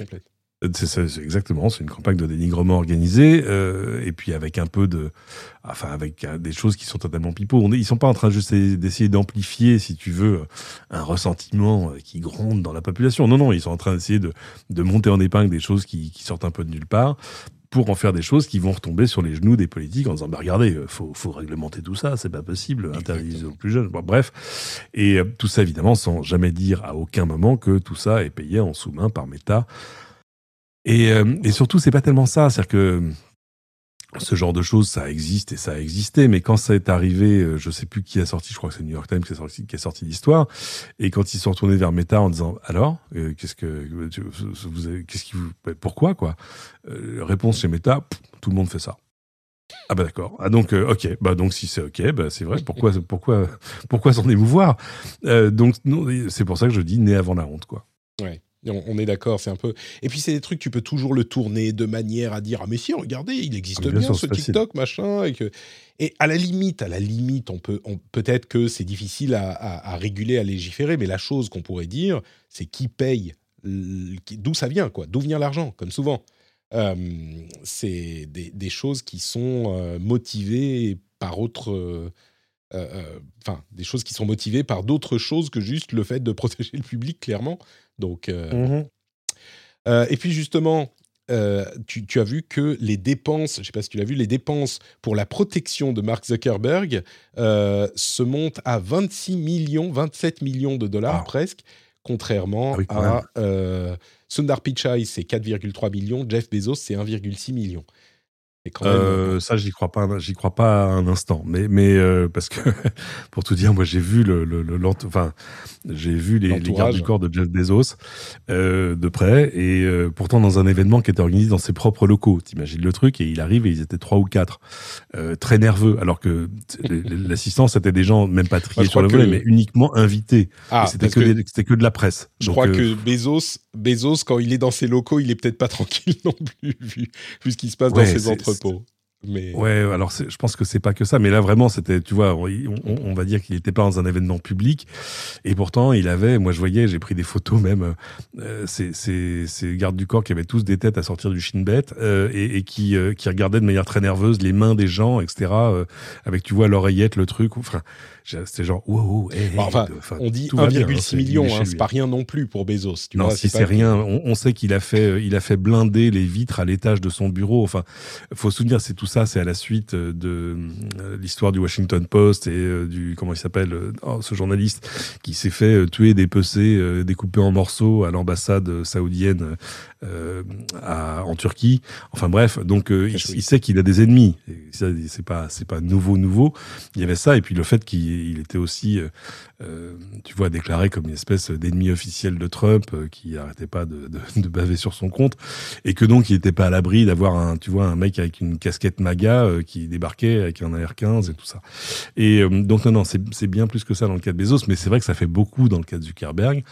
C'est exactement, c'est une campagne de dénigrement organisée, euh, et puis avec un peu de, enfin avec euh, des choses qui sont totalement pipeaux. On est, ils sont pas en train juste d'essayer d'amplifier, si tu veux, un ressentiment euh, qui gronde dans la population. Non, non, ils sont en train d'essayer de, de monter en épingle des choses qui, qui sortent un peu de nulle part pour en faire des choses qui vont retomber sur les genoux des politiques en disant bah regardez euh, faut faut réglementer tout ça c'est pas possible interdisez aux plus jeunes bon, bref et euh, tout ça évidemment sans jamais dire à aucun moment que tout ça est payé en sous-main par Meta et, euh, et surtout, c'est pas tellement ça. C'est-à-dire que ce genre de choses, ça existe et ça a existé. Mais quand ça est arrivé, euh, je sais plus qui a sorti, je crois que c'est New York Times qui a sorti, sorti l'histoire. Et quand ils sont retournés vers Meta en disant alors, euh, qu'est-ce que, vous, qu'est-ce qui vous, pourquoi quoi? Euh, Réponse chez Meta, tout le monde fait ça. Ah bah d'accord. Ah donc ok. Bah donc si c'est ok, bah c'est vrai. Pourquoi pourquoi pourquoi s'en émouvoir? Donc c'est pour ça que je dis né avant la honte quoi. Ouais. On, on est d'accord, c'est un peu. Et puis c'est des trucs, tu peux toujours le tourner de manière à dire ah mais si, regardez, il existe Ah, bien ce. TikTok machin et que et à la limite, à la limite, on peut, on- peut-être que c'est difficile à, à- à réguler, à légiférer, mais la chose qu'on pourrait dire, c'est qui paye, d'où ça vient quoi, d'où vient l'argent, comme souvent. Euh, c'est des, des choses qui sont euh, motivées par autre. euh, euh, Enfin, des choses qui sont motivées par d'autres choses que juste le fait de protéger le public, clairement. Donc, euh, euh, et puis justement, euh, tu, tu as vu que les dépenses, je ne sais pas si tu l'as vu, les dépenses pour la protection de Mark Zuckerberg euh, se montent à 26 millions, 27 millions de dollars Wow. presque, contrairement Ah oui, à euh, Sundar Pichai, c'est 4,3 millions, Jeff Bezos, c'est 1,6 million. C'est quand même. Euh, ça, j'y crois pas, un- j'y crois pas un instant. Mais, mais euh, parce que pour tout dire, moi, j'ai vu le, le, le- l'ent- enfin, j'ai vu les, les gardes du corps de Jeff Bezos euh, de près, et pourtant dans un événement qui était organisé dans ses propres locaux. T'imagines le truc, et il arrive et ils étaient trois ou quatre, très nerveux, alors que l'assistance c'était des gens même pas triés sur le volet, mais uniquement invités. ah, c'était que, de la presse. je crois que Bezos, Bezos, quand il est dans ses locaux, il est peut-être pas tranquille non plus, vu, ce qui se passe dans ses c'est- football. Mais Ouais, alors je pense que c'est pas que ça, mais là vraiment c'était, tu vois, on, on- on va dire qu'il n'était pas dans un événement public, et pourtant il avait, moi je voyais, j'ai pris des photos même, euh, ces, ces, ces gardes du corps qui avaient tous des têtes à sortir du Shin Bet euh, et, et qui, euh, qui regardaient de manière très nerveuse les mains des gens, etc. euh, avec tu vois l'oreillette, le truc, enfin c'était genre wow, wow, hey, enfin, on dit tout va bien, 1,6 hein, c'est- million, hein, c'est lui. pas rien non plus pour Bezos. Tu non, vois, si c'est rien, on, on sait qu'il a fait, euh, il a fait blinder les vitres à l'étage de son bureau. Enfin, faut se souvenir, c'est tout ça, c'est à la suite euh, de euh, l'histoire du Washington Post et euh, du comment il s'appelle, oh, ce journaliste qui s'est fait tuer, dépecer, euh, découper en morceaux à l'ambassade saoudienne euh, à- en Turquie. Enfin bref, donc euh, il, il sait qu'il a des ennemis. C'est pas, c'est pas nouveau, nouveau. Il y avait ça et puis le fait qu'il il était aussi euh, tu vois, déclaré comme une espèce d'ennemi officiel de Trump euh, qui arrêtait pas de, de, de baver sur son compte et que donc il n'était pas à l'abri d'avoir un, tu vois, un mec avec une casquette MAGA euh, qui débarquait avec un AR-15 et tout ça. Et euh, donc non, non, c'est c'est bien plus que ça dans le cas de Bezos, mais c'est vrai que ça fait beaucoup dans le cas de Zuckerberg.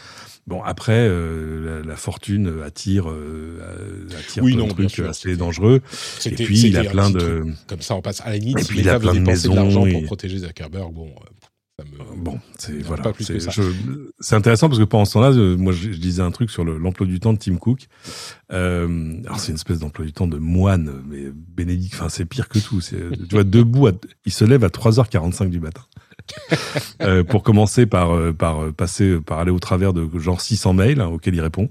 Bon, après, euh, la, la fortune attire, euh, attire Oui, plein non, de bien trucs sûr, assez dangereux. Et puis, il a plein de... Comme ça, on passe à la limite. Et puis, il a plein de dépenser de maisons l'argent et- pour protéger Zuckerberg, bon, me. Bon, c'est voilà. c'est- ça. je- C'est intéressant parce que pendant ce temps-là, euh, moi, je, je disais un truc sur le- l'emploi du temps de Tim Cook. Euh, alors, c'est une espèce d'emploi du temps de moine, mais Bénédicte, enfin, c'est pire que tout. Tu vois, debout, à- il se lève à 3h45 du matin. Euh, pour commencer par, euh, par euh, passer, par aller au travers de genre 600 mails hein, auxquels il répond.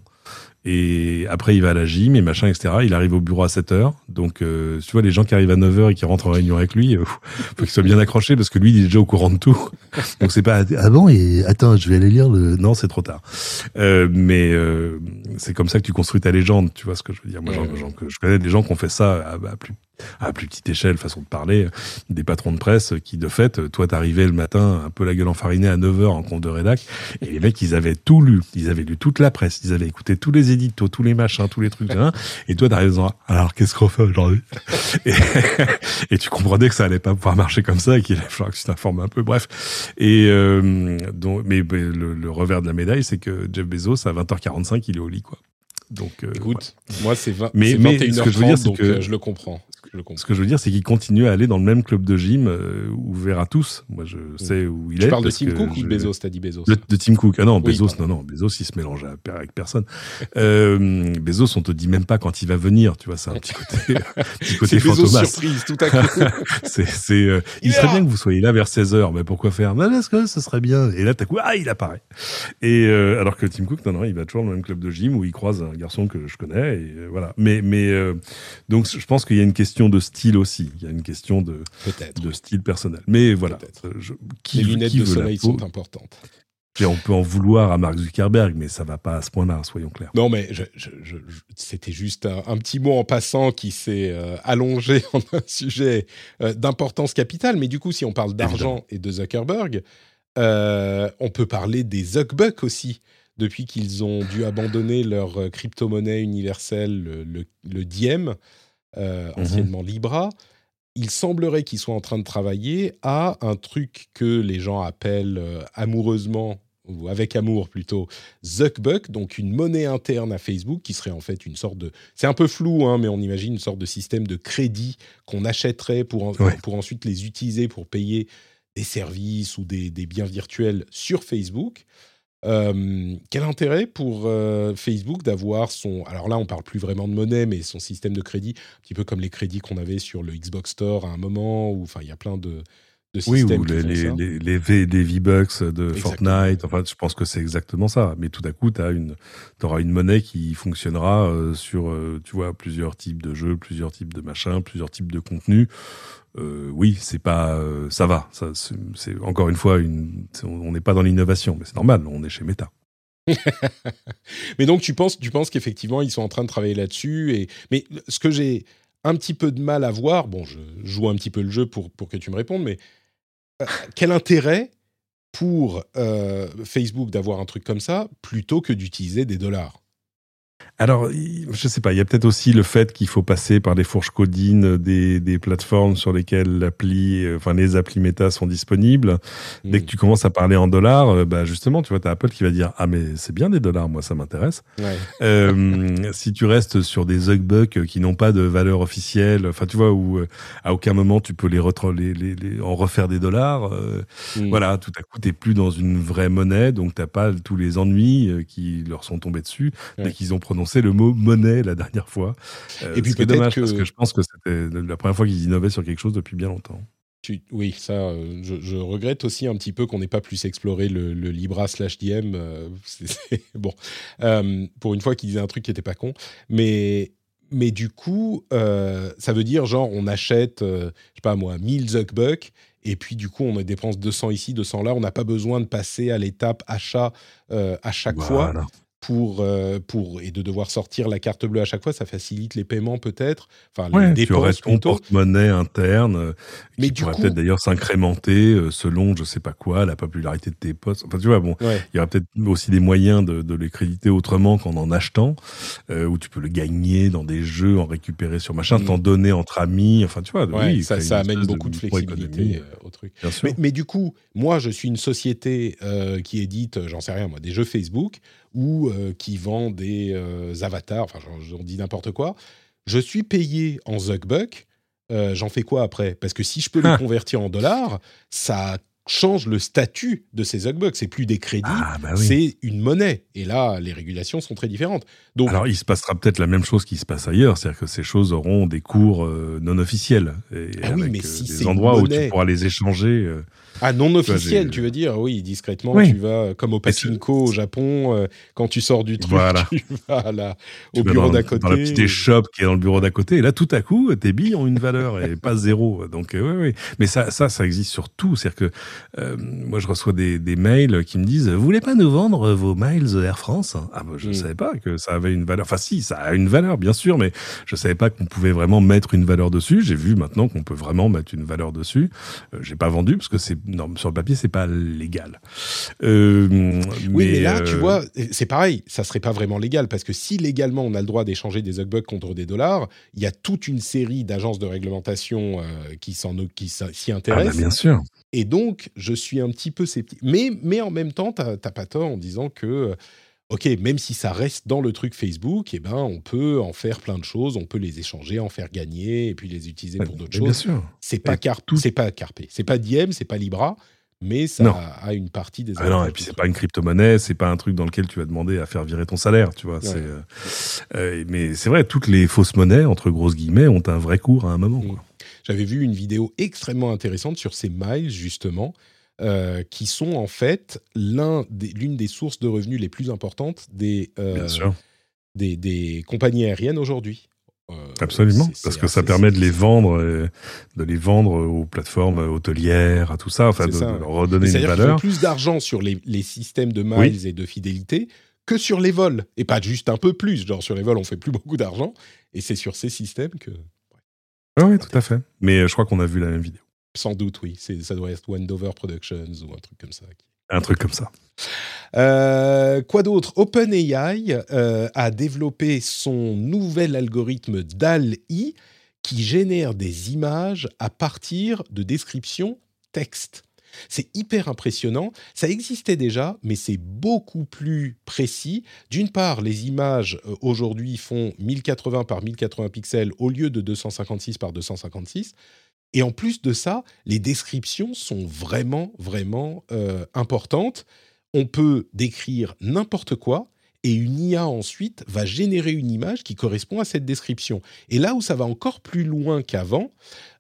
Et après, il va à la gym et machin, etc. Il arrive au bureau à 7 heures. Donc, euh, tu vois, les gens qui arrivent à 9 heures et qui rentrent en réunion avec lui, euh, faut qu'ils soient bien accrochés parce que lui, il est déjà au courant de tout. Donc, c'est pas, ah bon, et attends, je vais aller lire le, non, c'est trop tard. Euh, mais, euh, c'est comme ça que tu construis ta légende, tu vois ce que je veux dire. Moi, je connais des gens qui ont fait ça à, à plus, à plus petite échelle, façon de parler, des patrons de presse qui, de fait, toi, t'arrivais le matin un peu la gueule enfarinée à 9 heures en compte de rédac, et les mecs, ils avaient tout lu, ils avaient lu toute la presse, ils avaient écouté tous les éditos, tous les machins, tous les trucs, hein, et toi, t'arrives en disant, alors, qu'est-ce qu'on fait aujourd'hui? et, et tu comprenais que ça allait pas pouvoir marcher comme ça et qu'il allait falloir que tu t'informes un peu, bref. Et, euh, donc, mais, le, le revers de la médaille, c'est que Jeff Bezos, à 20h45, il est au lit, quoi. Donc, euh, Écoute, moi, c'est 20 Mais- c'est mais 21h30, ce que je veux dire, c'est donc que- euh, je le comprends. Je le comprends. Ce que je veux dire, c'est qu'il continue à aller dans le même club de gym euh, ouvert à tous. Moi, je sais où il Tu est. parles de Tim Cook ou je- de Bezos T'as dit Bezos. Le- de Tim Cook. Ah non, Oui, Bezos, pardon. non, non, Bezos, il se mélange à- avec personne. Euh, Bezos, on te dit même pas quand il va venir, tu vois, c'est un petit côté, petit côté C'est Bezos fantomas. surprise, tout à coup. c'est, c'est, euh, il serait bien que vous soyez là vers 16h, mais pourquoi faire? Mais parce que ce serait bien. Et là, t'as coup, ah, il apparaît. Et, euh, alors que Tim Cook, non, non, il va toujours dans le même club de gym où il croise un garçon que je connais, et voilà. Mais, mais, donc, je pense qu'il y a une question de style aussi. Il y a une question de, style personnel. Mais voilà. Euh, je- qui, Les lunettes qui de soleil sont importantes. Et on peut en vouloir à Mark Zuckerberg, mais ça va pas à ce point-là, soyons clairs. Non, mais c'était juste un, un petit mot en passant qui s'est euh, allongé en un sujet euh, d'importance capitale. Mais du coup, si on parle d'argent et de Zuckerberg, euh, on peut parler des Zuckbucks aussi. Depuis qu'ils ont dû abandonner leur crypto-monnaie universelle, le, le, le Diem, euh, Mhm. anciennement Libra, il semblerait qu'ils soient en train de travailler à un truc que les gens appellent euh, amoureusement, ou avec amour plutôt, Zuckbuck, donc une monnaie interne à Facebook qui serait en fait une sorte de... C'est un peu flou, hein, mais on imagine une sorte de système de crédit qu'on achèterait pour, en- Ouais. pour ensuite les utiliser pour payer des services ou des, des biens virtuels sur Facebook. Euh, quel intérêt pour euh, Facebook d'avoir son... Alors là, on parle plus vraiment de monnaie, mais son système de crédit, un petit peu comme les crédits qu'on avait sur le Xbox Store à un moment, où il y a plein de, de Oui, ou les, font les, ça. les, les V, des V-Bucks de Exactement. Fortnite. Enfin, je pense que c'est exactement ça. Mais tout à coup, tu une, auras une monnaie qui fonctionnera euh, sur, euh, tu vois, plusieurs types de jeux, plusieurs types de machins, plusieurs types de contenus. Euh, oui, c'est pas, euh, ça va. Ça, c'est encore une fois une, on n'est pas dans l'innovation, mais c'est normal. On est chez Meta. Mais donc, tu penses, tu penses qu'effectivement, ils sont en train de travailler là-dessus. Et... Mais ce que j'ai un petit peu de mal à voir, bon, je joue un petit peu le jeu pour, pour que tu me répondes, mais quel intérêt pour euh, Facebook d'avoir un truc comme ça plutôt que d'utiliser des dollars? Alors, je sais pas, il y a peut-être aussi le fait qu'il faut passer par les fourches codines des, des plateformes sur lesquelles l'appli, euh, enfin les applis méta sont disponibles. Dès que tu commences à parler en dollars, euh, bah justement, tu vois, t'as Apple qui va dire ah mais c'est bien des dollars, moi ça m'intéresse. Ouais. Euh, si tu restes sur des Hugbucks qui n'ont pas de valeur officielle, enfin tu vois, où à aucun moment tu peux les, retro- les, les, les- en refaire des dollars, euh, Mm. voilà, tout à coup t'es plus dans une vraie monnaie, donc t'as pas tous les ennuis qui leur sont tombés dessus Ouais. dès qu'ils ont prononcé le mot monnaie la dernière fois. Euh, Et puis peut-être dommage que- parce que je pense que c'était la première fois qu'ils innovaient sur quelque chose depuis bien longtemps. Tu- oui, ça, euh, je, je regrette aussi un petit peu qu'on n'ait pas plus exploré le, le Libra slash DM. euh, bon, Euh, pour une fois qu'ils disaient un truc qui n'était pas con. Mais, mais du coup, euh, ça veut dire, genre, on achète, euh, je sais pas moi, 1000 Zuckbucks, et puis du coup, on dépense 200 ici, 200 là. On n'a pas besoin de passer à l'étape achat euh, à chaque fois Voilà. Pour, euh, pour, et de devoir sortir la carte bleue à chaque fois. Ça facilite les paiements peut-être? Enfin, Ouais, les tu aurais dépenses porte-monnaie interne euh, Mais qui du pourrait coup- peut-être d'ailleurs s'incrémenter euh, selon je sais pas quoi, la popularité de tes posts. Enfin, tu vois, bon, Ouais. il y aurait peut-être aussi des moyens de, de les créditer autrement qu'en en achetant, euh, où tu peux le gagner dans des jeux, en récupérer sur machin, Mm. t'en donner entre amis. Enfin, tu vois, Ouais, oui, ça, amène beaucoup de, flexibilité euh, au truc. Mais, mais du coup, moi, je suis une société qui édite, j'en sais rien, moi, des jeux Facebook ou euh, qui vend des euh, avatars, enfin, j'en dis n'importe quoi. Je suis payé en Zuckbuck. euh, j'en fais quoi après? Parce que si je peux les Ah. convertir en dollars, ça change le statut de ces Zuckbucks. C'est plus des crédits, Ah, bah oui. c'est une monnaie. Et là, les régulations sont très différentes. Donc, Alors, il se passera peut-être la même chose qui se passe ailleurs, c'est-à-dire que ces choses auront des cours non officiels, et Ah oui, avec mais si des endroits où tu pourras les échanger. Euh, Ah, non officiel, tu veux dire Oui, discrètement, Oui. tu vas, comme au pachinko au Japon, euh, quand tu sors du truc, Voilà. tu vas à la- au bureau d'à côté. Dans la petite échoppe qui est dans le bureau d'à côté. Et là, tout à coup, tes billes ont une valeur et pas zéro. Donc, euh, oui, oui. Mais ça, ça, ça existe sur tout. C'est-à-dire que euh, moi, je reçois des, des mails qui me disent Vous voulez pas nous vendre vos miles Air France? Ah, bah, je ne Mm. savais pas que ça avait une valeur. Enfin, si, ça a une valeur, bien sûr, mais je savais pas qu'on pouvait vraiment mettre une valeur dessus. J'ai vu maintenant qu'on peut vraiment mettre une valeur dessus. Euh, J'ai pas vendu parce que c'est non, sur le papier, c'est pas légal. Euh, Oui, mais, là, euh, tu vois, c'est pareil, ça serait pas vraiment légal, parce que si légalement on a le droit d'échanger des Zuckbucks contre des dollars, il y a toute une série d'agences de réglementation euh, qui s'en qui s'y Ah, bah, intéressent. bien sûr. Et donc, je suis un petit peu sceptique. Mais, mais en même temps, t'as t'as pas tort en disant que, euh, OK, même si ça reste dans le truc Facebook, eh ben, on peut en faire plein de choses, on peut les échanger, en faire gagner, et puis les utiliser pour d'autres choses. sûr. C'est pas, car tout- c'est pas Carpe, c'est pas Diem, c'est pas Libra, mais ça Non. a une partie des Ah non, et puis c'est pas une crypto-monnaie, c'est pas un truc dans lequel tu vas demander à faire virer ton salaire, tu vois. Ouais. euh, euh, mais c'est vrai, toutes les fausses monnaies, entre grosses guillemets, ont un vrai cours à un moment. Mm. J'avais vu une vidéo extrêmement intéressante sur ces miles, justement, euh, qui sont en fait l'un des- l'une des sources de revenus les plus importantes des, euh, des, des compagnies aériennes aujourd'hui. Euh, absolument, parce que ça permet de les vendre, de les vendre aux plateformes hôtelières, à tout ça, enfin de, ça, de leur redonner une valeur. plus d'argent sur les, les systèmes de miles Oui. et de fidélité que sur les vols. Et pas juste un peu plus. Genre sur les vols, on fait plus beaucoup d'argent. Et c'est sur ces systèmes que, Ah oui, tout à fait. Mais je crois qu'on a vu la même vidéo, sans doute, oui, ça doit être Wendover Productions ou un truc comme ça. un truc comme ça. Euh, quoi d'autre? OpenAI euh, a développé son nouvel algorithme DAL-I qui génère des images à partir de descriptions texte. C'est hyper impressionnant. Ça existait déjà, mais c'est beaucoup plus précis. D'une part, les images euh, aujourd'hui font 1080 par 1080 pixels au lieu de 256 par 256. Et en plus de ça, les descriptions sont vraiment, vraiment euh, importantes. On peut décrire n'importe quoi et une IA ensuite va générer une image qui correspond à cette description. Et là où ça va encore plus loin qu'avant,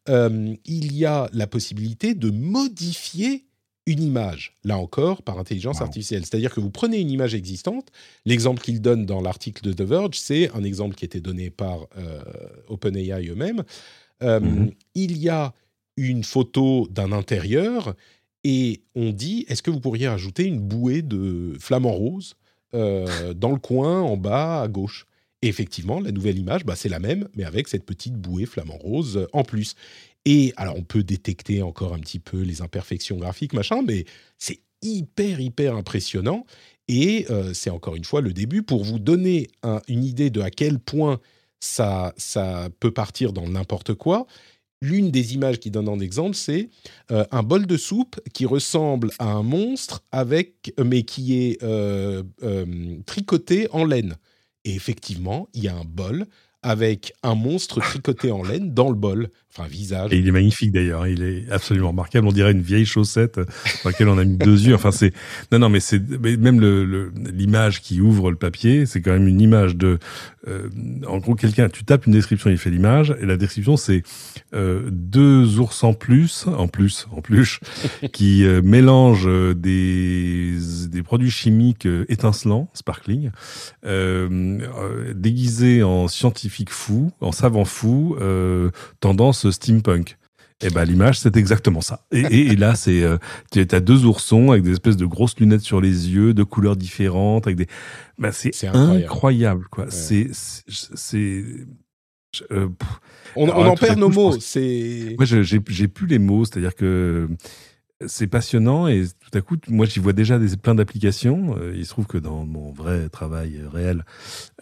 euh, il y a la possibilité de modifier une image, là encore, par intelligence Wow. artificielle. C'est-à-dire que vous prenez une image existante, l'exemple qu'il donne dans l'article de The Verge, c'est un exemple qui était donné par euh, OpenAI eux-mêmes. Euh, Mhm. Il y a une photo d'un intérieur et on dit, est-ce que vous pourriez ajouter une bouée de flamant rose euh, dans le coin en bas à gauche? Et effectivement, la nouvelle image, bah, c'est la même, mais avec cette petite bouée flamant rose euh, en plus. Et alors, on peut détecter encore un petit peu les imperfections graphiques, machin, mais c'est hyper, hyper impressionnant. Et euh, c'est encore une fois le début pour vous donner un- une idée de à quel point ça, ça peut partir dans n'importe quoi. L'une des images qui donne en exemple, c'est euh, un bol de soupe qui ressemble à un monstre avec, mais qui est euh, euh, tricoté en laine. Et effectivement, il y a un bol avec un monstre tricoté en laine dans le bol, enfin un visage. Et il est magnifique d'ailleurs, il est absolument remarquable. On dirait une vieille chaussette dans laquelle on a mis deux yeux. Enfin, c'est non, non, mais c'est même le le- l'image qui ouvre le papier, c'est quand même une image de. euh, en gros, quelqu'un, tu tapes une description, il fait l'image, et la description c'est euh, deux ours en plus, en plus, en plus, qui euh, mélangent euh, des des produits chimiques étincelants, sparkling, déguisés en scientifiques fous, en savants fous, euh, steampunk. Et ben l'image c'est exactement ça. Et, et, et là c'est euh, tu as deux oursons avec des espèces de grosses lunettes sur les yeux, de couleurs différentes, avec des. Ben, c'est incroyable. incroyable. quoi. Ouais. C'est c'est euh, on, en perd coup, nos mots. C'est moi, j'ai plus les mots, c'est-à-dire que c'est passionnant et tout à coup, moi, j'y vois déjà des, plein d'applications. Euh, il se trouve que dans mon vrai travail euh, réel,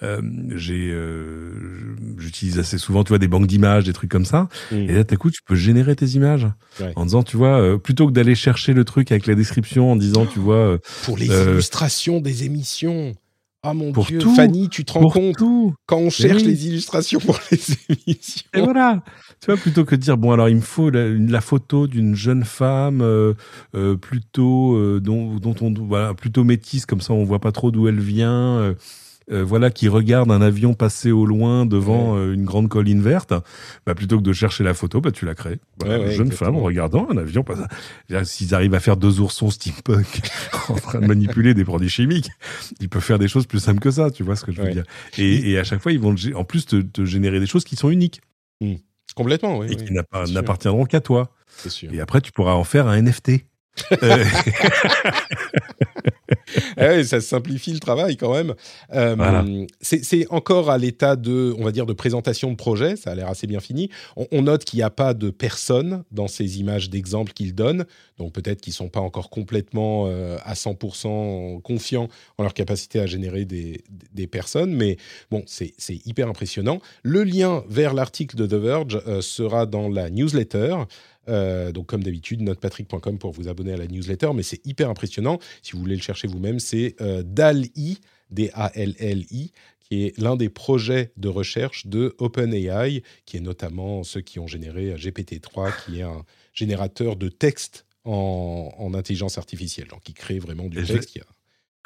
euh, j'ai, euh, j'utilise assez souvent, tu vois, des banques d'images, des trucs comme ça. Et là, tout à coup, tu peux générer tes images Ouais. en disant, tu vois, euh, plutôt que d'aller chercher le truc avec la description en disant, tu vois, euh, pour les Euh, illustrations des émissions. Ah mon pour dieu, tout, Fanny, tu te rends compte tout. quand on cherche oui. les illustrations pour les émissions. Et voilà. Tu vois, plutôt que de dire, bon, alors il me faut la, la photo d'une jeune femme euh, euh, plutôt, euh, dont, dont on, voilà, plutôt métisse, comme ça on voit pas trop d'où elle vient, euh, euh, voilà, qui regarde un avion passer au loin devant euh, une grande colline verte, bah, plutôt que de chercher la photo, bah, tu la crées. Ouais, ouais, jeune exactement. femme en regardant un avion passer. Là, S'ils arrivent à faire deux oursons steampunk en train de manipuler des produits chimiques, ils peuvent faire des choses plus simples que ça, tu vois ce que je veux Ouais. dire. Et, et à chaque fois, ils vont en plus te, te générer des choses qui sont uniques Complètement, oui. et qui n'appartiendront qu'à toi. C'est sûr. Et après, tu pourras en faire un NFT. Euh, ouais, ça simplifie le travail quand même. Euh, Voilà. c'est, encore à l'état de, on va dire, de présentation de projet. Ça a l'air assez bien fini. On, on note qu'il n'y a pas de personne dans ces images d'exemple qu'il donne. Donc peut-être qu'ils sont pas encore complètement euh, à 100% confiants en leur capacité à générer des, des personnes. Mais bon, c'est, c'est hyper impressionnant. Le lien vers l'article de The Verge euh, sera dans la newsletter. Euh, donc comme d'habitude, notepatrick.com pour vous abonner à la newsletter, mais c'est hyper impressionnant. Si vous voulez le chercher vous-même, c'est euh, DAL-I, D-A-L-L-I, qui est l'un des projets de recherche de OpenAI, qui est notamment ceux qui ont généré GPT-3, qui est un générateur de texte en, en intelligence artificielle, donc qui crée vraiment du Et texte. qui a-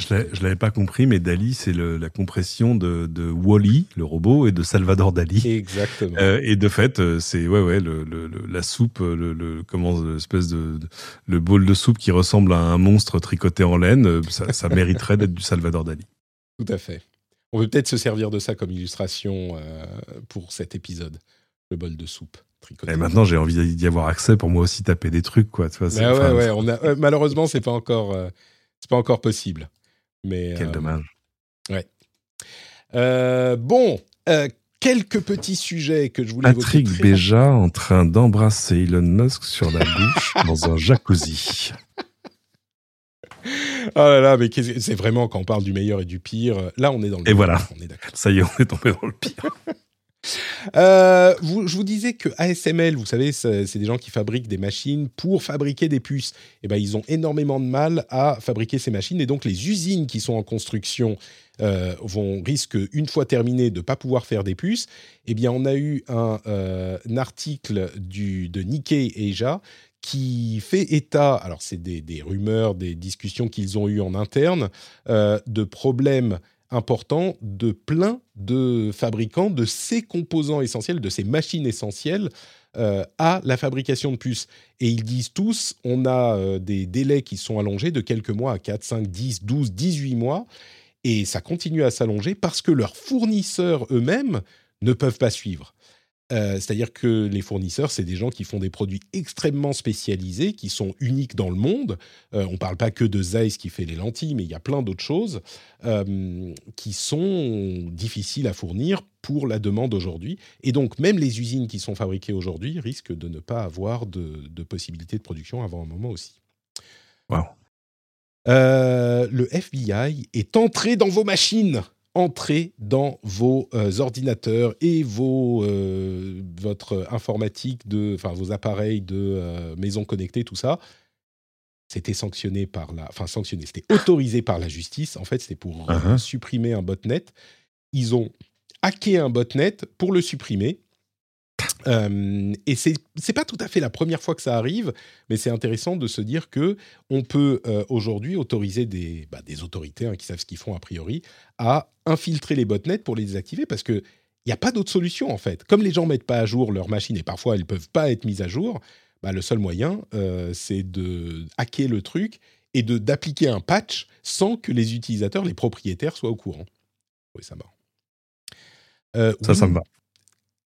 je je l'avais pas compris, mais Dali, c'est la compression de, de Wally, le robot, et de Salvador Dali. Exactement. Euh, et de fait, euh, c'est ouais ouais le, le- le- la soupe, euh, le, le comment l'espèce de, de- le bol de soupe qui ressemble à un monstre tricoté en laine, ça, ça mériterait d'être du Salvador Dali. Tout à fait. On peut peut-être se servir de ça comme illustration euh, pour cet épisode, le bol de soupe tricoté. Et maintenant, j'ai envie d'y avoir accès pour moi aussi taper des trucs quoi. Tu vois, Mais ouais, ouais, on a, euh, malheureusement, c'est pas encore, c'est pas encore possible. Mais Quel euh, dommage. euh, bon, euh, quelques petits sujets que je voulais évoquer Patrick Béja en train d'embrasser Elon Musk sur la bouche dans un jacuzzi. Oh là là, mais c'est vraiment quand on parle du meilleur et du pire. Là, on est dans le. Et voilà. On est d'accord. Ça y est, on est tombé dans le pire. Euh, je vous disais que ASML, vous savez, c'est des gens qui fabriquent des machines pour fabriquer des puces. Et ben, ils ont énormément de mal à fabriquer ces machines, et donc les usines qui sont en construction euh, vont risquent une fois terminées de pas pouvoir faire des puces. Eh bien, on a eu un, euh, article de Nikkei Asia qui fait état, alors c'est des, des rumeurs, des discussions qu'ils ont eues en interne, de problèmes importants de plein de fabricants de ces composants essentiels, de ces machines essentielles euh, à la fabrication de puces. Et ils disent tous, on a euh, des délais qui sont allongés de quelques mois à 4, 5, 10, 12, 18 mois, et ça continue à s'allonger parce que leurs fournisseurs eux-mêmes ne peuvent pas suivre. Euh, C'est-à-dire que les fournisseurs, c'est des gens qui font des produits extrêmement spécialisés, qui sont uniques dans le monde. Euh, on ne parle pas que de Zeiss qui fait les lentilles, mais il y a plein d'autres choses euh, qui sont difficiles à fournir pour la demande aujourd'hui. Et donc, même les usines qui sont fabriquées aujourd'hui risquent de ne pas avoir de, de possibilité de production avant un moment aussi. Wow. Le FBI est entré dans vos machines, entré dans vos euh, ordinateurs et vos, euh, votre informatique, de, enfin vos appareils de maison connectée, tout ça. C'était sanctionné par la, enfin sanctionné, c'était autorisé par la justice. En fait, c'était pour Uh-huh. supprimer un botnet. Ils ont hacké un botnet pour le supprimer. Euh, et c'est c'est pas tout à fait la première fois que ça arrive, mais c'est intéressant de se dire que on peut euh, aujourd'hui autoriser des, bah, des autorités hein, qui savent ce qu'ils font a priori à infiltrer les botnets pour les désactiver parce que il n'y a pas d'autre solution en fait. Comme les gens mettent pas à jour leurs machines et parfois elles peuvent pas être mises à jour, bah, le seul moyen euh, c'est de hacker le truc et de d'appliquer un patch sans que les utilisateurs, les propriétaires soient au courant. Oui, ça marche. Euh, Ça, ça me va.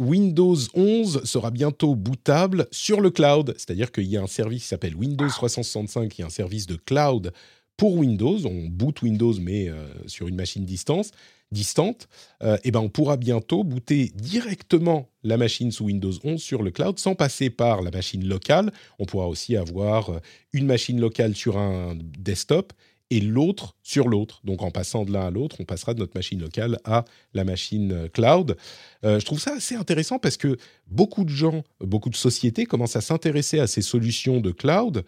Windows 11 sera bientôt bootable sur le cloud, c'est-à-dire qu'il y a un service qui s'appelle Windows 365, qui est un service de cloud pour Windows. On boot Windows, mais euh, sur une machine distante. Euh, et ben, on pourra bientôt booter directement la machine sous Windows 11 sur le cloud sans passer par la machine locale. On pourra aussi avoir euh, une machine locale sur un desktop et l'autre sur l'autre. Donc en passant de l'un à l'autre, on passera de notre machine locale à la machine euh, cloud. Euh, je trouve ça assez intéressant parce que beaucoup de gens, beaucoup de sociétés commencent à s'intéresser à ces solutions de cloud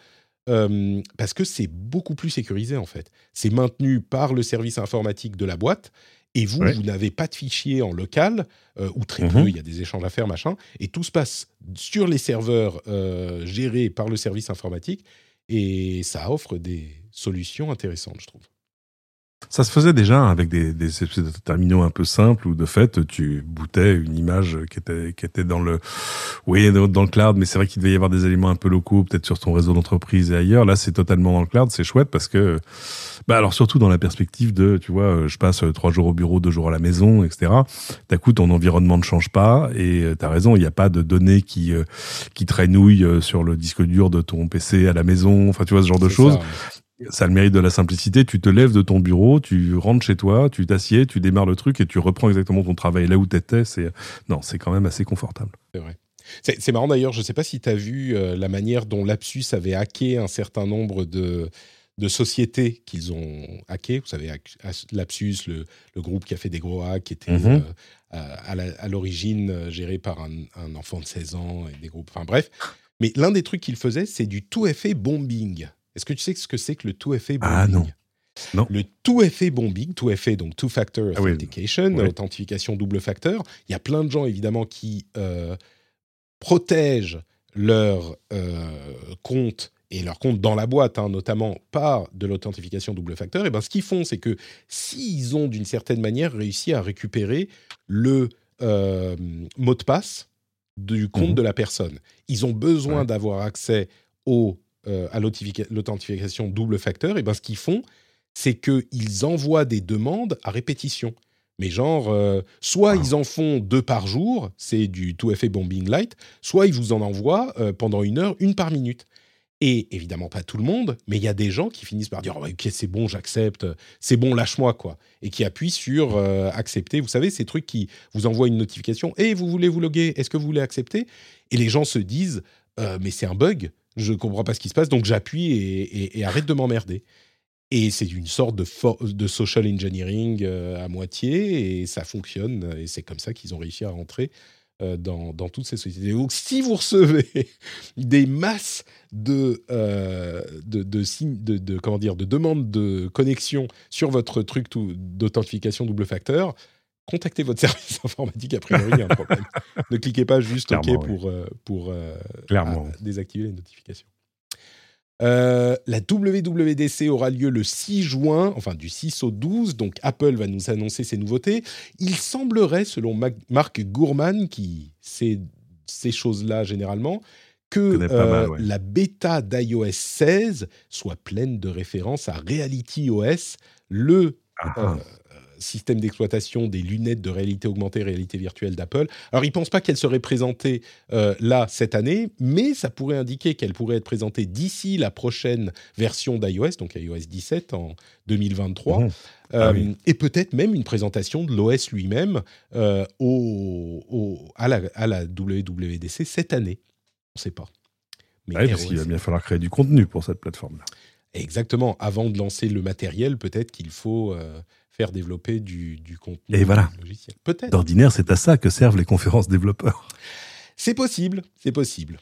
euh, parce que c'est beaucoup plus sécurisé en fait. C'est maintenu par le service informatique de la boîte. Et vous, Ouais. vous n'avez pas de fichiers en local, euh, ou très Mhm. peu, il y a des échanges à faire, machin, et tout se passe sur les serveurs euh, gérés par le service informatique, et ça offre des solutions intéressantes, je trouve. Ça se faisait déjà avec des, des espèces de terminaux un peu simples où de fait tu bootais une image qui était qui était dans le oui dans le cloud mais c'est vrai qu'il devait y avoir des éléments un peu locaux peut-être sur ton réseau d'entreprise et ailleurs là c'est totalement dans le cloud c'est chouette parce que bah alors surtout dans la perspective de tu vois euh, je passe euh, trois jours au bureau deux jours à la maison etc d'un coup ton environnement ne change pas et tu as raison il n'y a pas de données qui euh, qui traînouillent euh, sur le disque dur de ton PC à la maison enfin tu vois ce genre de choses. Ça a le mérite de la simplicité. Tu te lèves de ton bureau, tu rentres chez toi, tu t'assieds, tu démarres le truc et tu reprends exactement ton travail là où t'étais. C'est non, c'est quand même assez confortable. C'est c'est marrant d'ailleurs, je ne sais pas si tu as vu euh, la manière dont Lapsus avait hacké un certain nombre de, de sociétés qu'ils ont hackées. Vous savez, Lapsus, le, le groupe qui a fait des gros hacks, qui était euh, à, l'origine euh, géré par un, un enfant de 16 ans et des groupes. Enfin bref. Mais l'un des trucs qu'il faisait, c'est du tout-effet bombing. Est-ce que tu sais ce que c'est que le tout-effet bombing Ah, non. Non. Le tout-effet bombing, tout-effet, donc two-factor Ah oui. authentication, Oui. authentification double facteur. Il y a plein de gens, évidemment, qui euh, protègent leur euh, compte et leur compte dans la boîte, hein, notamment par de l'authentification double facteur, et ben ce qu'ils font, c'est que s'ils ont d'une certaine manière réussi à récupérer le euh, mot de passe du compte Mhm. de la personne, ils ont besoin Ouais. d'avoir accès au, euh, à l'authentifica- l'authentification double facteur, et ben ce qu'ils font, c'est qu'ils envoient des demandes à répétition. Mais genre, euh, soit ils en font deux par jour, c'est du tout effet bombing light, soit ils vous en envoient euh, pendant une heure, une par minute. Et évidemment pas tout le monde, mais il y a des gens qui finissent par dire oh, ok c'est bon j'accepte, c'est bon lâche-moi quoi, et qui appuient sur euh, accepter. Vous savez ces trucs qui vous envoient une notification et vous voulez vous loguer, est-ce que vous voulez accepter? Et les gens se disent mais c'est un bug, je comprends pas ce qui se passe donc j'appuie et, arrête de m'emmerder. Et c'est une sorte de, social engineering euh, à moitié, et ça fonctionne, et c'est comme ça qu'ils ont réussi à rentrer euh, dans, toutes ces sociétés. Donc, si vous recevez des masses de, euh, de, de, de, comment dire, de demandes de connexion sur votre truc d'authentification double facteur, contactez votre service informatique, a priori, il y a un problème. ne cliquez pas juste OK oui. pour, euh, pour euh, Clairement. à- désactiver les notifications. Euh, la WWDC aura lieu le 6 juin, enfin du 6 au 12, donc Apple va nous annoncer ses nouveautés. Il semblerait, selon Mac- Marc Gourman, qui sait ces choses-là généralement, que euh, mal, ouais. la bêta d'iOS 16 soit pleine de références à Reality OS, le Ah, euh, système d'exploitation des lunettes de réalité augmentée, réalité virtuelle d'Apple. Alors, ils ne pensent pas qu'elle serait présentée euh, là cette année, mais ça pourrait indiquer qu'elle pourrait être présentée d'ici la prochaine version d'iOS, donc iOS 17 en 2023. Mhm. Euh, Ah oui. Et peut-être même une présentation de l'OS lui-même euh, au, au- à, la, à la WWDC cette année. On ne sait pas. Mais ouais, parce qu'il va bien falloir créer du contenu pour cette plateforme-là. Exactement. Avant de lancer le matériel, peut-être qu'il faut euh, faire développer du, du contenu Et voilà. logiciel. Peut-être. D'ordinaire, c'est à ça que servent les conférences développeurs. C'est possible, c'est possible.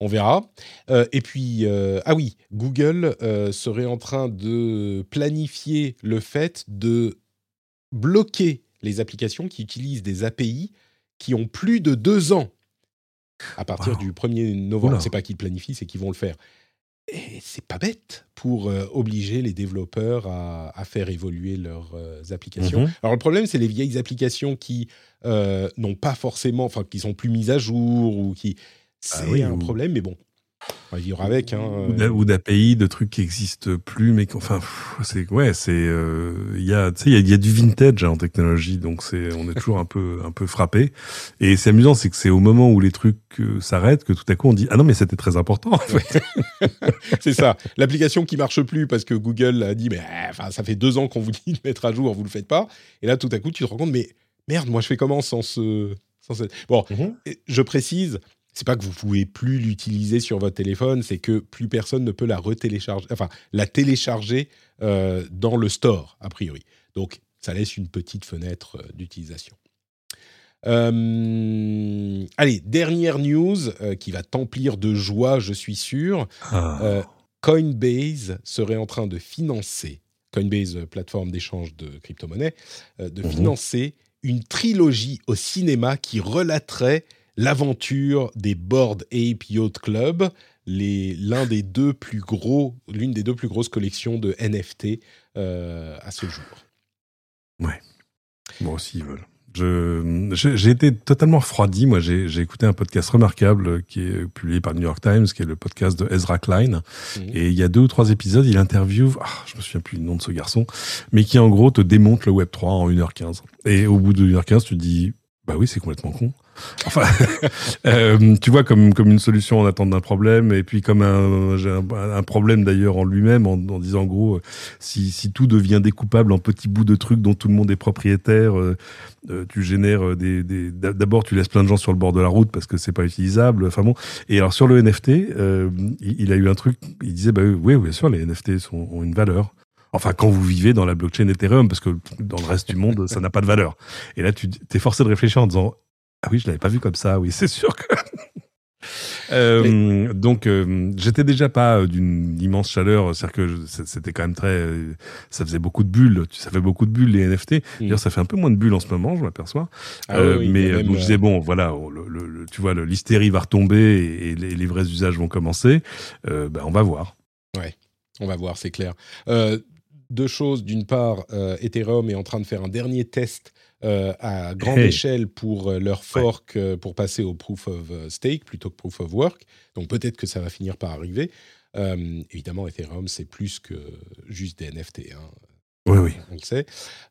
On verra. Euh, et puis, euh, ah oui, Google euh, serait en train de planifier le fait de bloquer les applications qui utilisent des API qui ont plus de deux ans à partir Wow. du 1er novembre. C'est pas qu'ils le planifient, c'est qu'ils vont le faire. Et c'est pas bête pour euh, obliger les développeurs à, à faire évoluer leurs euh, applications. Mhm. Alors le problème, c'est les vieilles applications qui euh, n'ont pas forcément, enfin qui sont plus mises à jour ou qui, c'est Ah oui, un ou- problème, mais bon, on va vivre avec. Hein, Ou ou d'API, de trucs qui existent plus, mais qu'enfin, pff, c'est ouais, c'est euh, il y a, tu sais, il y a, il y a du vintage hein, en technologie, donc c'est, on est toujours un peu, un peu frappé. Et c'est amusant, c'est que c'est au moment où les trucs euh, s'arrêtent que tout à coup on dit ah non mais c'était très important. En fait. c'est ça. L'application qui marche plus parce que Google a dit, mais euh, enfin, ça fait deux ans qu'on vous dit de mettre à jour, vous le faites pas. Et là, tout à coup, tu te rends compte, mais merde, moi, je fais comment sans ce, sans ce... Bon, Et Je précise, c'est pas que vous pouvez plus l'utiliser sur votre téléphone, c'est que plus personne ne peut la retélécharger, enfin la télécharger euh, dans le store a priori. Donc ça laisse une petite fenêtre euh, d'utilisation. Euh, allez, dernière news euh, qui va t'emplir de joie, je suis sûr. Ah. Coinbase serait en train de financer, Coinbase, plateforme d'échange de crypto-monnaies, de Mhm. financer une trilogie au cinéma qui relaterait l'aventure des Bored Ape Yacht Club, l'un des deux plus gros, l'une des deux plus grosses collections de NFT euh, à ce jour. Bon, s'ils veulent. Je, j'ai j'ai été totalement refroidi. Moi, j'ai écouté un podcast remarquable euh, qui est publié par le New York Times, qui est le podcast de Ezra Klein. Mhm. Et il y a deux ou trois épisodes, il interviewe, ah, je me souviens plus du nom de ce garçon, mais qui en gros te démonte le Web 3 en 1h15. Et au bout de 1h15, tu te dis, bah oui, c'est complètement con. Enfin, euh, tu vois, comme, comme une solution en attente d'un problème, et puis comme un, un, un problème d'ailleurs en lui-même, en, en disant en gros, euh, si, si tout devient découpable en petits bouts de trucs dont tout le monde est propriétaire, euh, euh, tu génères euh, des, d'abord tu laisses plein de gens sur le bord de la route parce que c'est pas utilisable. Enfin bon. Et alors sur le NFT, euh, il, il a eu un truc. Il disait bah oui, bien sûr, les NFT sont, ont une valeur. Enfin, quand vous vivez dans la blockchain Ethereum, parce que dans le reste du monde, ça n'a pas de valeur. Et là, tu es forcé de réfléchir en disant ah oui, je l'avais pas vu comme ça. Oui, c'est sûr que. Euh, Donc, euh, j'étais déjà pas euh, d'une immense chaleur, c'est-à-dire que c'était quand même très, euh, ça faisait beaucoup de bulles, ça fait beaucoup de bulles les NFT. D'ailleurs, ça fait un peu moins de bulles en ce moment, je m'aperçois. Ah Euh, oui, mais euh, même, donc, je euh, disais bon, voilà, le, le- le- tu vois, l'hystérie va retomber et, et les, les vrais usages vont commencer. Euh, ben, on va voir. On va voir, c'est clair. Euh, deux choses. D'une part, euh, Ethereum est en train de faire un dernier test euh, à grande Hey. échelle pour euh, leur fork euh, pour passer au proof of stake plutôt que proof of work. Donc peut-être que ça va finir par arriver. Euh, évidemment, Ethereum, c'est plus que juste des NFT. hein. Oui, oui. on le sait.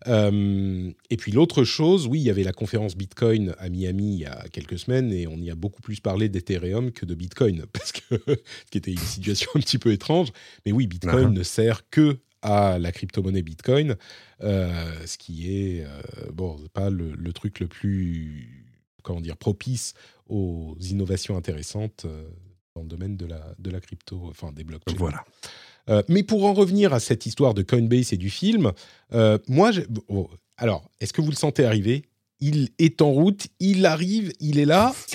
Euh, et puis l'autre chose, oui, il y avait la conférence Bitcoin à Miami il y a quelques semaines et on y a beaucoup plus parlé d'Ethereum que de Bitcoin, parce que ce qui était une situation un petit peu étrange. Mais oui, Bitcoin Uh-huh. ne sert que à la crypto-monnaie Bitcoin, euh, ce qui est euh, bon, c'est pas le, le truc le plus comment dire propice aux innovations intéressantes euh, dans le domaine de la, de la crypto, enfin des blockchains. Voilà. Euh, mais pour en revenir à cette histoire de Coinbase et du film, euh, moi, j'ai- bon, alors, est-ce que vous le sentez arriver? Il est en route, il arrive, il est là.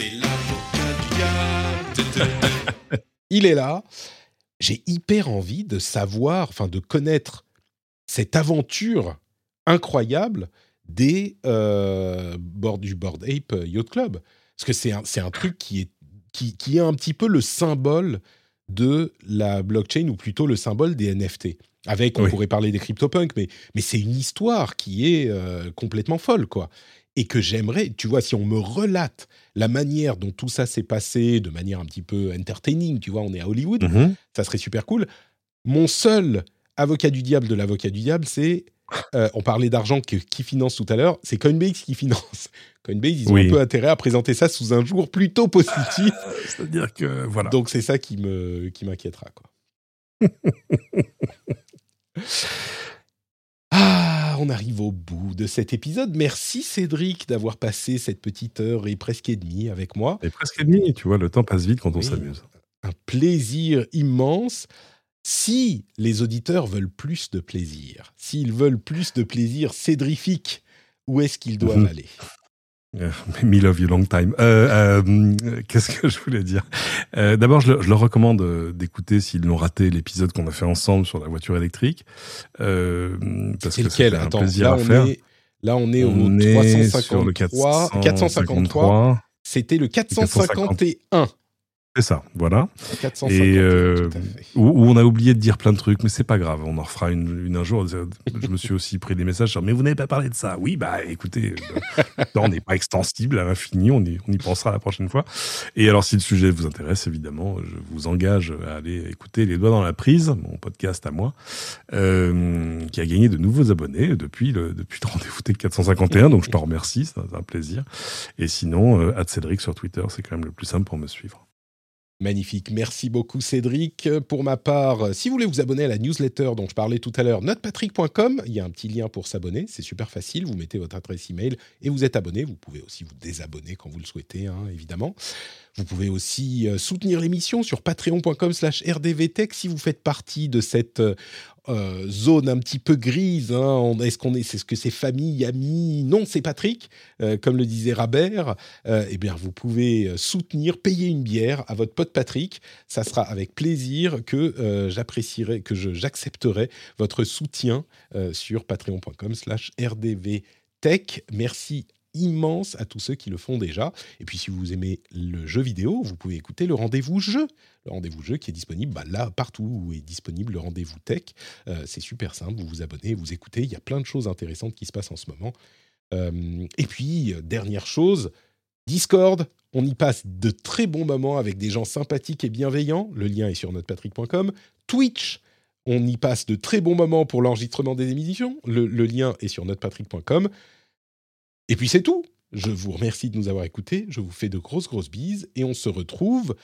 il est là. J'ai hyper envie de savoir, enfin de connaître cette aventure incroyable des euh, board- du Board Ape Yacht Club. Parce que c'est un, un truc qui est, qui, qui est un petit peu le symbole de la blockchain, ou plutôt le symbole des NFT. Avec, on Oui. pourrait parler des CryptoPunks, mais, mais c'est une histoire qui est euh, complètement folle, quoi. Et que j'aimerais, tu vois, si on me relate la manière dont tout ça s'est passé, de manière un petit peu entertaining, tu vois, on est à Hollywood, Mhm. ça serait super cool. Mon seul avocat du diable de l'avocat du diable, c'est, euh, on parlait d'argent que- qui finance tout à l'heure, c'est Coinbase qui finance. Coinbase, ils ont Oui. un peu intérêt à présenter ça sous un jour plutôt positif. C'est-à-dire que voilà. Donc c'est ça qui me qui m'inquiétera quoi. on arrive au bout de cet épisode. Merci Cédric d'avoir passé cette petite heure et presque et demie avec moi. Et presque demi, tu vois, le temps passe vite quand on Oui. s'amuse. Un plaisir immense. Si les auditeurs veulent plus de plaisir, s'ils veulent plus de plaisir cédrifique, où est-ce qu'ils doivent Mhm. aller? Me love you long time. Euh, euh, Qu'est-ce que je voulais dire? Euh, D'abord, je, je leur recommande euh, d'écouter s'ils l'ont raté l'épisode qu'on a fait ensemble sur la voiture électrique. Euh, parce C'est que lequel? un Attends, plaisir là à on, faire. est, là on est au On est le 353. 453. 453. C'était le 451. C'est ça, voilà. 451, Et euh, tout à fait. où, où on a oublié de dire plein de trucs, mais c'est pas grave, on en refera une, une un jour. Je me suis aussi pris des messages sur, mais vous n'avez pas parlé de ça. Oui, bah écoutez, euh, temps n'est pas extensible à l'infini, on y, on y pensera la prochaine fois. Et alors, si le sujet vous intéresse, évidemment, je vous engage à aller écouter Les Doigts dans la Prise, mon podcast à moi, euh, qui a gagné de nouveaux abonnés depuis le, depuis le rendez-vous Tech 451, donc je t'en remercie, c'est un, c'est un plaisir. Et sinon, euh, Cédric sur Twitter, c'est quand même le plus simple pour me suivre. Magnifique. Merci beaucoup, Cédric. Pour ma part, si vous voulez vous abonner à la newsletter dont je parlais tout à l'heure, notepatrick.com, il y a un petit lien pour s'abonner. C'est super facile. Vous mettez votre adresse email et vous êtes abonné. Vous pouvez aussi vous désabonner quand vous le souhaitez, hein, évidemment. Vous pouvez aussi euh, soutenir l'émission sur patreon.com slash rdvtech si vous faites partie de cette euh, zone un petit peu grise. hein. Est-ce qu'on est, c'est ce que c'est famille, amis? Non, c'est Patrick, euh, comme le disait Rabert. Euh, eh bien, vous pouvez soutenir, payer une bière à votre pote Patrick. Ça sera avec plaisir que j'apprécierai, que j'accepterai votre soutien sur patreon.com slash rdvtech. Merci immense à tous ceux qui le font déjà. Et puis, si vous aimez le jeu vidéo, vous pouvez écouter le rendez-vous jeu. Le rendez-vous jeu qui est disponible bah, là, partout où est disponible le rendez-vous tech. Euh, c'est super simple, vous vous abonnez, vous écoutez. Il y a plein de choses intéressantes qui se passent en ce moment. Euh, et puis, euh, dernière chose, Discord, on y passe de très bons moments avec des gens sympathiques et bienveillants. Le lien est sur notrepatrick.com. Twitch, on y passe de très bons moments pour l'enregistrement des émissions. Le, le lien est sur notrepatrick.com. Et puis c'est tout. Je vous remercie de nous avoir écoutés. Je vous fais de grosses, grosses bises. Et on se retrouve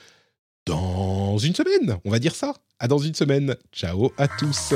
dans une semaine. On va dire ça. À dans une semaine. Ciao à tous.